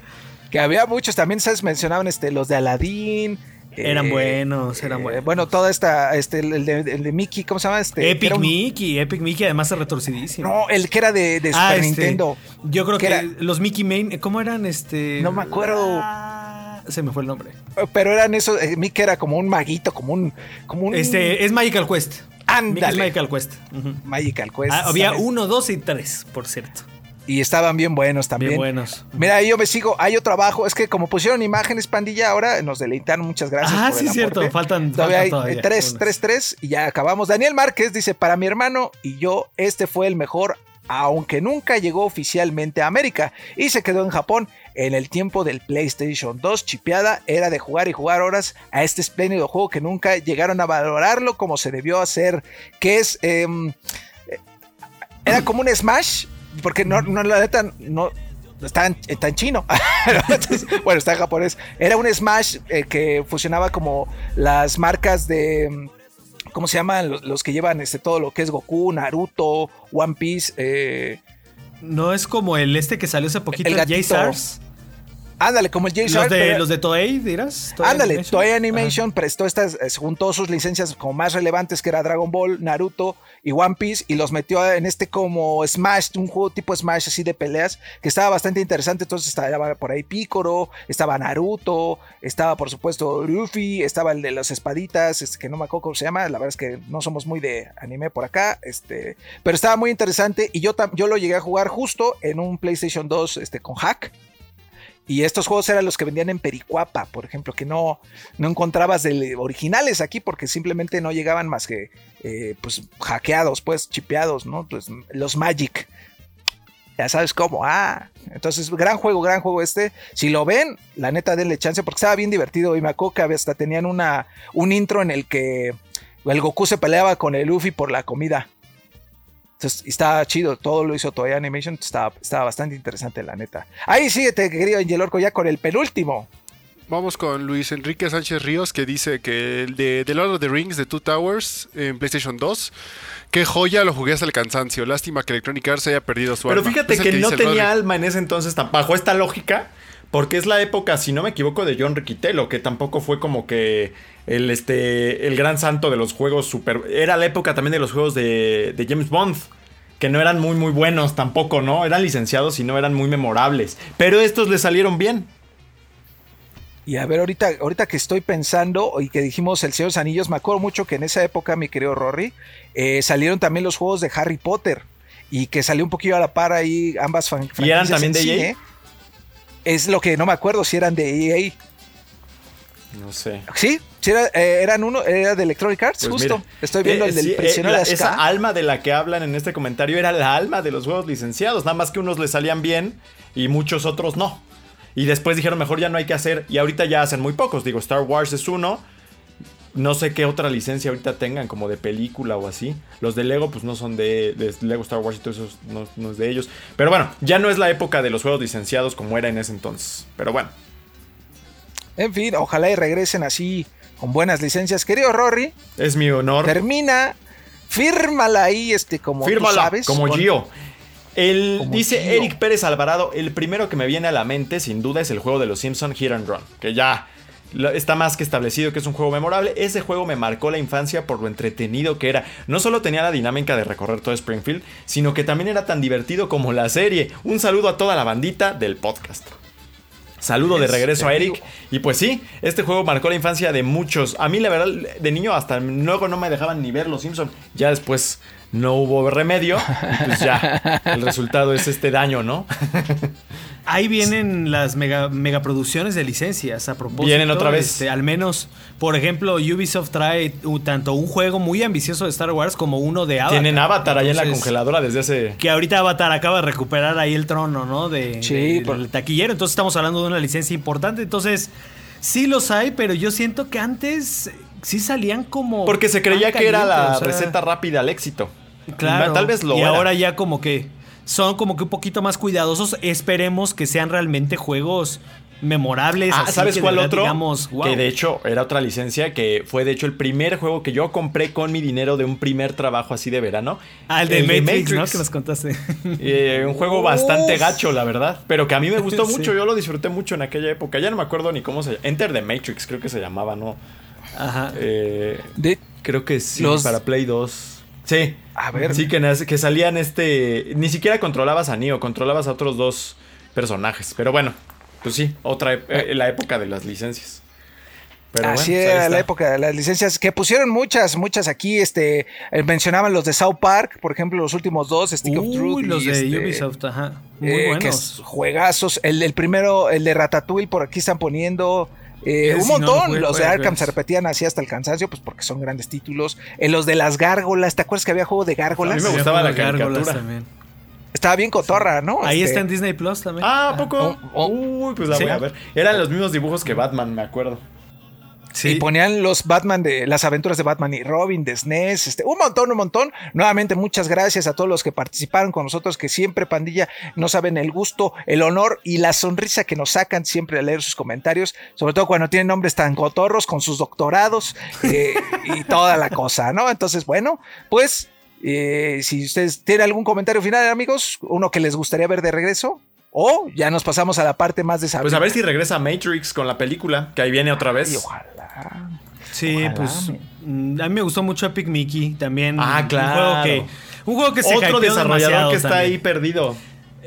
S3: Que había muchos también, ¿sabes? Mencionaban este, los de Aladdin.
S2: Eran buenos, eran
S3: eh,
S2: buenos.
S3: Bueno, toda esta, este, el de, el de Mickey, ¿cómo se llama? Este,
S2: Epic
S3: un-
S2: Mickey, Epic Mickey además es retorcidísimo.
S3: No, el que era de, de
S2: Ah,
S3: Super
S2: este,
S3: Nintendo.
S2: Yo creo que,
S3: era-
S2: los Mickey Main, ¿cómo eran este?
S3: No me acuerdo.
S2: Ah, se me fue el nombre.
S3: Pero eran esos, eh, Mickey era como un maguito, como un, como un
S2: Este, es Magical Quest.
S3: Ándale.
S2: Es Magical Quest. Ujú.
S3: Magical Quest.
S2: Ah, había
S3: ¿sabes?
S2: uno, dos y tres, por cierto.
S3: Y estaban bien buenos también.
S2: Bien buenos.
S3: Mira, yo me sigo. Hay otro abajo. Es que como pusieron imágenes, pandilla, ahora nos deleitaron. Muchas gracias.
S2: Ah,
S3: por
S2: sí,
S3: el
S2: cierto. Faltan,
S3: Todavía
S2: faltan
S3: hay
S2: todavía
S3: eh, tres, tres, tres. Y ya acabamos. Daniel Márquez dice: Para mi hermano y yo, este fue el mejor, aunque nunca llegó oficialmente a América y se quedó en Japón. En el tiempo del PlayStation 2, chipeada era de jugar y jugar horas a este espléndido juego que nunca llegaron a valorarlo como se debió hacer, que es em, era como un Smash, porque no, no la neta, no está en, está en chino. Entonces, bueno, está en japonés. Era un Smash eh, que fusionaba como las marcas de. mm, ¿Cómo se llaman? Los, los que llevan este, todo lo que es Goku, Naruto, One Piece. eh,
S2: No es como el este que salió hace poquito,
S3: El.
S2: J-Stars.
S3: Ándale, como el Jason.
S2: Los de, los de Toei, dirás. Toei
S3: Ándale,
S2: Animation.
S3: Toei Animation prestó estas, eh, juntó sus licencias como más relevantes que era Dragon Ball, Naruto y One Piece y los metió en este como Smash, un juego tipo Smash así de peleas que estaba bastante interesante. Entonces estaba por ahí Piccolo, estaba Naruto, estaba por supuesto Luffy, estaba el de las espaditas, este, que no me acuerdo cómo se llama. La verdad es que no somos muy de anime por acá, este, pero estaba muy interesante y yo, yo lo llegué a jugar justo en un PlayStation 2 este, con hack. Y estos juegos eran los que vendían en Pericuapa, por ejemplo, que no, no encontrabas de originales aquí porque simplemente no llegaban más que eh, pues hackeados, pues chipeados, ¿no? Pues los Magic. Ya sabes cómo. Ah, entonces gran juego, gran juego este. Si lo ven, la neta denle chance porque estaba bien divertido y me acuerdo hasta tenían una, un intro en el que el Goku se peleaba con el Luffy por la comida. Entonces, estaba chido, todo lo hizo Toei Animation, estaba, estaba bastante interesante la neta. Ahí síguete, querido Angel Orco, ya con el penúltimo.
S4: Vamos con Luis Enrique Sánchez Ríos que dice que el de The Lord of the Rings de Two Towers en PlayStation 2, qué joya, lo jugué hasta el cansancio. Lástima que Electronic Arts haya perdido su
S1: Pero
S4: alma.
S1: fíjate
S4: Es el
S1: que, no tenía
S4: Rodri.
S1: alma en ese entonces, bajo esta lógica, porque es la época, si no me equivoco, de John Riquitelo, que tampoco fue como que el, este, el gran santo de los juegos super... Era la época también de los juegos de, de James Bond, que no eran muy, muy buenos tampoco, ¿no? Eran licenciados y no eran muy memorables. Pero estos le salieron bien.
S3: Y a ver, ahorita, ahorita que estoy pensando y que dijimos El Señor de los Anillos, me acuerdo mucho que en esa época, mi querido Rory, eh, salieron también los juegos de Harry Potter y que salió un poquillo a la par ahí ambas fan-
S1: ¿Y eran
S3: franquicias
S1: también de
S3: cine. Es lo que no me acuerdo si eran de EA.
S1: No sé.
S3: Sí, sí era- eh, eran uno, era de Electronic Arts,
S1: Pues
S3: justo.
S1: mira,
S3: Estoy viendo
S1: eh,
S3: el del
S1: sí, eh,
S3: prisionero
S1: la-
S3: de
S1: Esa alma de la que hablan en este comentario era la alma de los juegos licenciados. Nada más que unos le salían bien y muchos otros no. Y después dijeron, mejor ya no hay que hacer. Y ahorita ya hacen muy pocos. Digo, Star Wars es uno. No sé qué otra licencia ahorita tengan, como de película o así. Los de Lego, pues no son de, de Lego Star Wars y todo eso no, no es de ellos. Pero bueno, ya no es la época de los juegos licenciados como era en ese entonces. Pero bueno,
S3: En fin, ojalá y regresen así con buenas licencias. Querido Rory,
S1: es mi honor.
S3: termina, fírmala ahí, este, como
S1: Fírmala,
S3: tú sabes.
S1: como
S3: con-
S1: Gio. El,
S3: Como
S1: dice. Eric Pérez Alvarado, el primero que me viene a la mente sin duda es el juego de los Simpson Hit and Run, que ya está más que establecido que es un juego memorable. Ese juego me marcó la infancia por lo entretenido que era. No solo tenía la dinámica de recorrer todo Springfield, sino que también era tan divertido como la serie. Un saludo a toda la bandita del podcast. Saludo de
S3: Es,
S1: regreso a Eric. Y pues sí, este juego marcó la infancia de muchos. A mí, la verdad, de niño hasta luego no me dejaban ni ver los Simpsons. Ya después no hubo remedio. Y pues ya, el resultado es este daño, ¿no?
S2: Ahí vienen las mega, megaproducciones de licencias a propósito.
S1: Vienen otra vez.
S2: este, al menos, por ejemplo, Ubisoft trae tanto un juego muy ambicioso de Star Wars como uno de Avatar.
S1: Tienen Avatar ahí en la
S2: Entonces,
S1: congeladora desde hace.
S2: Que ahorita Avatar acaba de recuperar ahí el trono, ¿no? De,
S3: Sí,
S2: de-
S3: por-
S2: del taquillero. Entonces estamos hablando de una licencia importante. Entonces, sí los hay, pero yo siento que antes sí salían como.
S1: Porque se creía que era la
S2: caliente, o sea,
S1: receta rápida al éxito.
S2: Claro.
S1: Tal vez lo
S2: Y
S1: era.
S2: ahora ya como que son como que un poquito más cuidadosos. Esperemos que sean realmente juegos memorables.
S1: Ah,
S2: así
S1: ¿sabes
S2: que
S1: cuál
S2: verdad
S1: otro?
S2: digamos, wow.
S1: Que de hecho era otra licencia que fue de hecho el primer juego que yo compré con mi dinero de un primer trabajo así de verano.
S2: Ah, el de Matrix, ¿no? Que nos contaste.
S1: Eh, un juego bastante gacho, la verdad. Pero que a mí me gustó
S2: Sí.
S1: mucho. Yo lo disfruté mucho en aquella época. Ya no me acuerdo ni cómo se llama. Enter the Matrix, creo que se llamaba, ¿no?
S2: Ajá.
S1: Eh,
S3: De-
S1: creo que sí,
S3: Los-
S1: para Play 2. Sí.
S3: A ver.
S1: Sí, que, que salían este. Ni siquiera controlabas a Neo, controlabas a otros dos personajes. Pero bueno, pues sí, otra eh, la época de las licencias. Pero
S3: Así
S1: bueno, pues
S3: era la época de las licencias, que pusieron muchas, muchas aquí, este, eh, mencionaban los de South Park, por ejemplo, los últimos dos, Stick of Truth.
S2: Uy, los
S3: y
S2: de
S3: este,
S2: Ubisoft, ajá. Muy
S3: eh, que
S2: buenos.
S3: es juegazos. El del primero, el de Ratatouille, por aquí están poniendo. Eh, un
S2: sí no lo
S3: montón, los de Arkham se repetían así hasta el cansancio, pues porque son grandes títulos. En los de las gárgolas, ¿te acuerdas que había juego de gárgolas?
S1: A mí me gustaba la caricatura.
S2: también.
S3: Estaba bien cotorra, ¿no?
S2: Ahí
S3: Este,
S2: está en Disney Plus también.
S1: Ah, ¿a poco?
S3: Oh, oh.
S1: Uy, pues la
S2: Sí.
S1: voy a ver. Eran los mismos dibujos que Batman, me acuerdo.
S3: Y ponían los Batman de las aventuras de Batman y Robin, de SNES, este, un montón, un montón. Nuevamente, muchas gracias a todos los que participaron con nosotros, que siempre, pandilla, no saben el gusto, el honor y la sonrisa que nos sacan siempre al leer sus comentarios, sobre todo cuando tienen nombres tan cotorros con sus doctorados eh, y toda la cosa, ¿no? Entonces, bueno, pues, eh, si ustedes tienen algún comentario final, amigos, uno que les gustaría ver de regreso. O ya nos pasamos a la parte más de saber.
S1: Pues a ver si regresa Matrix con la película, que ahí viene otra vez.
S3: Ojalá.
S2: Sí,
S3: Ojalá,
S2: pues
S3: men.
S2: mm, a mí me gustó mucho Epic Mickey también.
S1: Ah, claro.
S2: Un juego que, un juego que se
S1: Otro desarrollador que está
S2: también.
S1: ahí perdido.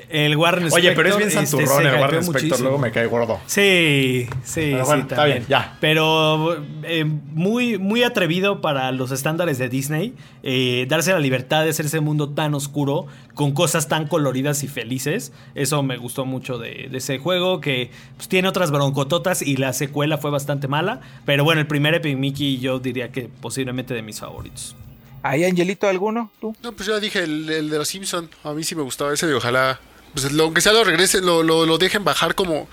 S2: El Warren
S1: Oye, pero es bien
S2: este,
S1: santurrón
S2: se
S1: el Warren Spector,
S2: muchísimo.
S1: luego me cae gordo.
S2: Sí, sí,
S1: está bien, ya.
S2: Pero eh, muy, muy atrevido para los estándares de Disney, eh, darse la libertad de hacer ese mundo tan oscuro, con cosas tan coloridas y felices. Eso me gustó mucho de, de ese juego, que pues, tiene otras broncototas y la secuela fue bastante mala. Pero bueno, el primer Epic Mickey yo diría que posiblemente de mis favoritos.
S3: ¿Hay Angelito alguno? ¿Tú?
S4: No, pues ya dije, el, el de los Simpson A mí sí me gustaba ese de ojalá. Pues lo, aunque sea lo regresen, lo, lo, lo dejen bajar como.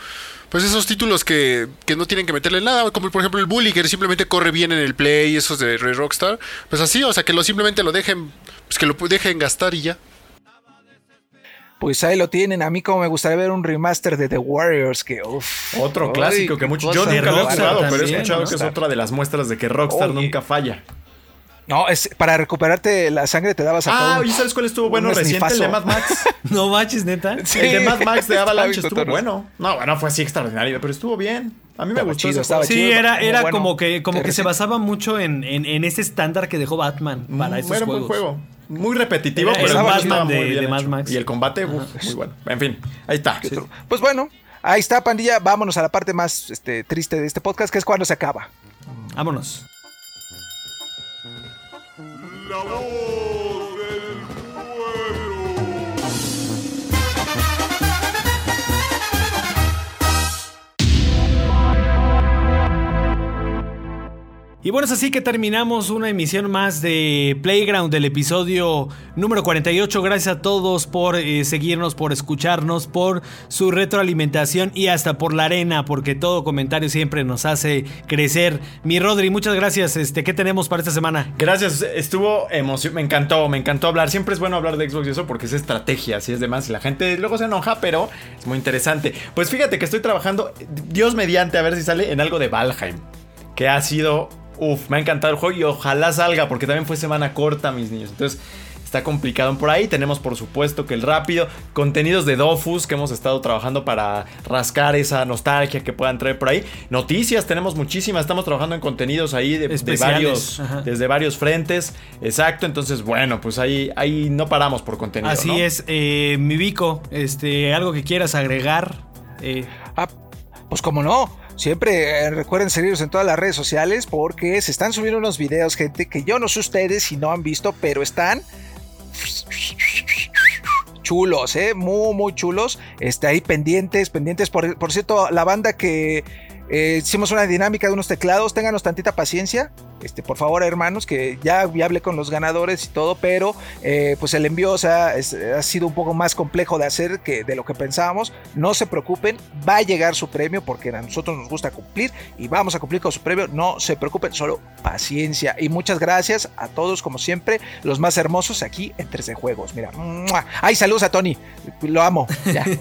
S4: Pues esos títulos que, que no tienen que meterle nada, como por ejemplo el Bully, que simplemente corre bien en el play, esos de Ray Rockstar. Pues así, o sea, que lo simplemente lo dejen, pues que lo dejen gastar y ya.
S3: Pues ahí lo tienen. A mí como me gustaría ver un remaster de The Warriors que uff.
S1: Otro clásico que muchos. Yo nunca lo he jugado, pero he escuchado
S2: ¿no?
S1: que es otra de las muestras de que Rockstar
S3: Oye.
S1: nunca falla.
S3: No, es para recuperarte la sangre te dabas a
S1: Ah,
S3: todo.
S1: ¿y sabes cuál estuvo bueno reciente? El de. Mad Max.
S2: No manches, neta.
S3: Sí.
S1: El de Mad Max de Avalanche estuvo bueno. No, bueno, fue así extraordinario, pero estuvo bien. A mí me
S3: Estaba
S1: gustó
S3: chido, estaba.
S2: Sí,
S3: chido,
S2: era,
S3: como
S2: era
S3: bueno,
S2: como que, como
S3: que
S2: se basaba mucho en, en, en ese estándar que dejó Batman para
S1: Mm,
S2: esos
S1: era un buen juego. Muy repetitivo,
S2: Era-
S1: pero el
S3: Batman
S1: estaba
S2: de-
S1: muy bien
S2: de Mad. Max.
S1: Y el combate, uf, muy bueno. En fin, ahí está.
S3: Pues bueno, ahí está, pandilla. Vámonos a la parte más este, triste de este podcast, que es cuando se acaba.
S2: Vámonos. não é Y bueno, es así que terminamos una emisión más de Playground del episodio número 48. Gracias a todos por eh, seguirnos, por escucharnos, por su retroalimentación y hasta por la arena, porque todo comentario siempre nos hace crecer. Mi Rodri, muchas gracias. Este, ¿Qué tenemos para esta semana?
S1: Gracias, estuvo emoción, me encantó, me encantó hablar. Siempre es bueno hablar de Xbox y eso porque es estrategia, así es demás. La gente luego se enoja, pero es muy interesante. Pues fíjate que estoy trabajando, Dios mediante, a ver si sale en algo de Valheim, que ha sido, uff, me ha encantado el juego y ojalá salga porque también fue semana corta, mis niños. Entonces está complicado por ahí. Tenemos por supuesto que el rápido, contenidos de Dofus que hemos estado trabajando para rascar esa nostalgia que puedan traer por ahí. Noticias, tenemos muchísimas, estamos trabajando en contenidos ahí de, varios,
S2: ajá.
S1: desde varios frentes. Exacto, entonces bueno, pues ahí, ahí no paramos por contenido.
S2: Así
S1: ¿no?
S2: es, eh, mi Vico, este, algo que quieras agregar. Eh,
S3: Ah, pues como no. Siempre eh, recuerden seguirnos en todas las redes sociales porque se están subiendo unos videos, gente, que yo no sé ustedes si no han visto, pero están chulos, ¿eh? Muy, muy chulos. Este, ahí pendientes, pendientes. Por, por cierto, la banda que eh, hicimos una dinámica de unos teclados, ténganos tantita paciencia. Este, por favor, hermanos, que ya, ya hablé con los ganadores y todo, pero eh, pues el envío o sea, ha sido un poco más complejo de hacer que de lo que pensábamos. No se preocupen, va a llegar su premio porque a nosotros nos gusta cumplir y vamos a cumplir con su premio. No se preocupen, solo paciencia. Y muchas gracias a todos, como siempre, los más hermosos aquí en 3D Juegos. Mira, ¡mua! ay, saludos a Tony, lo amo. Ya.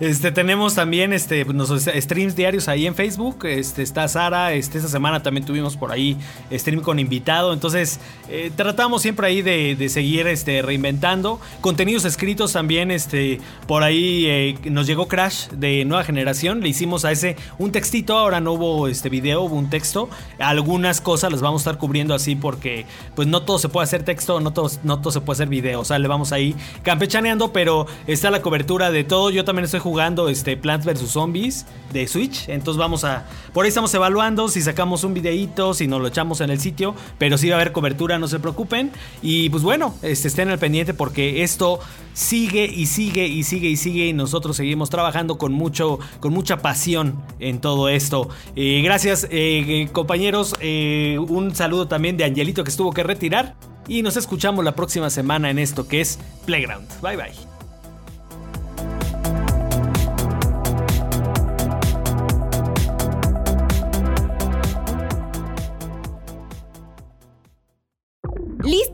S2: Este, tenemos también este, nuestros streams diarios ahí en Facebook. Este, está Sara. Este, esta semana también tuvimos por ahí stream con invitado. Entonces, eh, tratamos siempre ahí de, de seguir este, reinventando. Contenidos escritos también. Este, por ahí eh, nos llegó Crash de nueva generación. Le hicimos a ese un textito. Ahora no hubo este video, hubo un texto. Algunas cosas las vamos a estar cubriendo así porque pues no todo se puede hacer texto, no todo, no todo se puede hacer video. O sea, le vamos ahí campechaneando, pero está la cobertura de todo. Yo también estoy jugando este Plants vs Zombies de Switch. Entonces vamos a. Por ahí estamos evaluando si sacamos un videíto, si nos lo echamos en el sitio. Pero sí va a haber cobertura, no se preocupen. Y pues bueno, este, estén al pendiente porque esto sigue y sigue y sigue y sigue. Y nosotros seguimos trabajando con mucho, con mucha pasión en todo esto. Eh, gracias, eh, compañeros. Eh, un saludo también de Angelito que estuvo que retirar. Y nos escuchamos la próxima semana en esto que es Playground. Bye bye.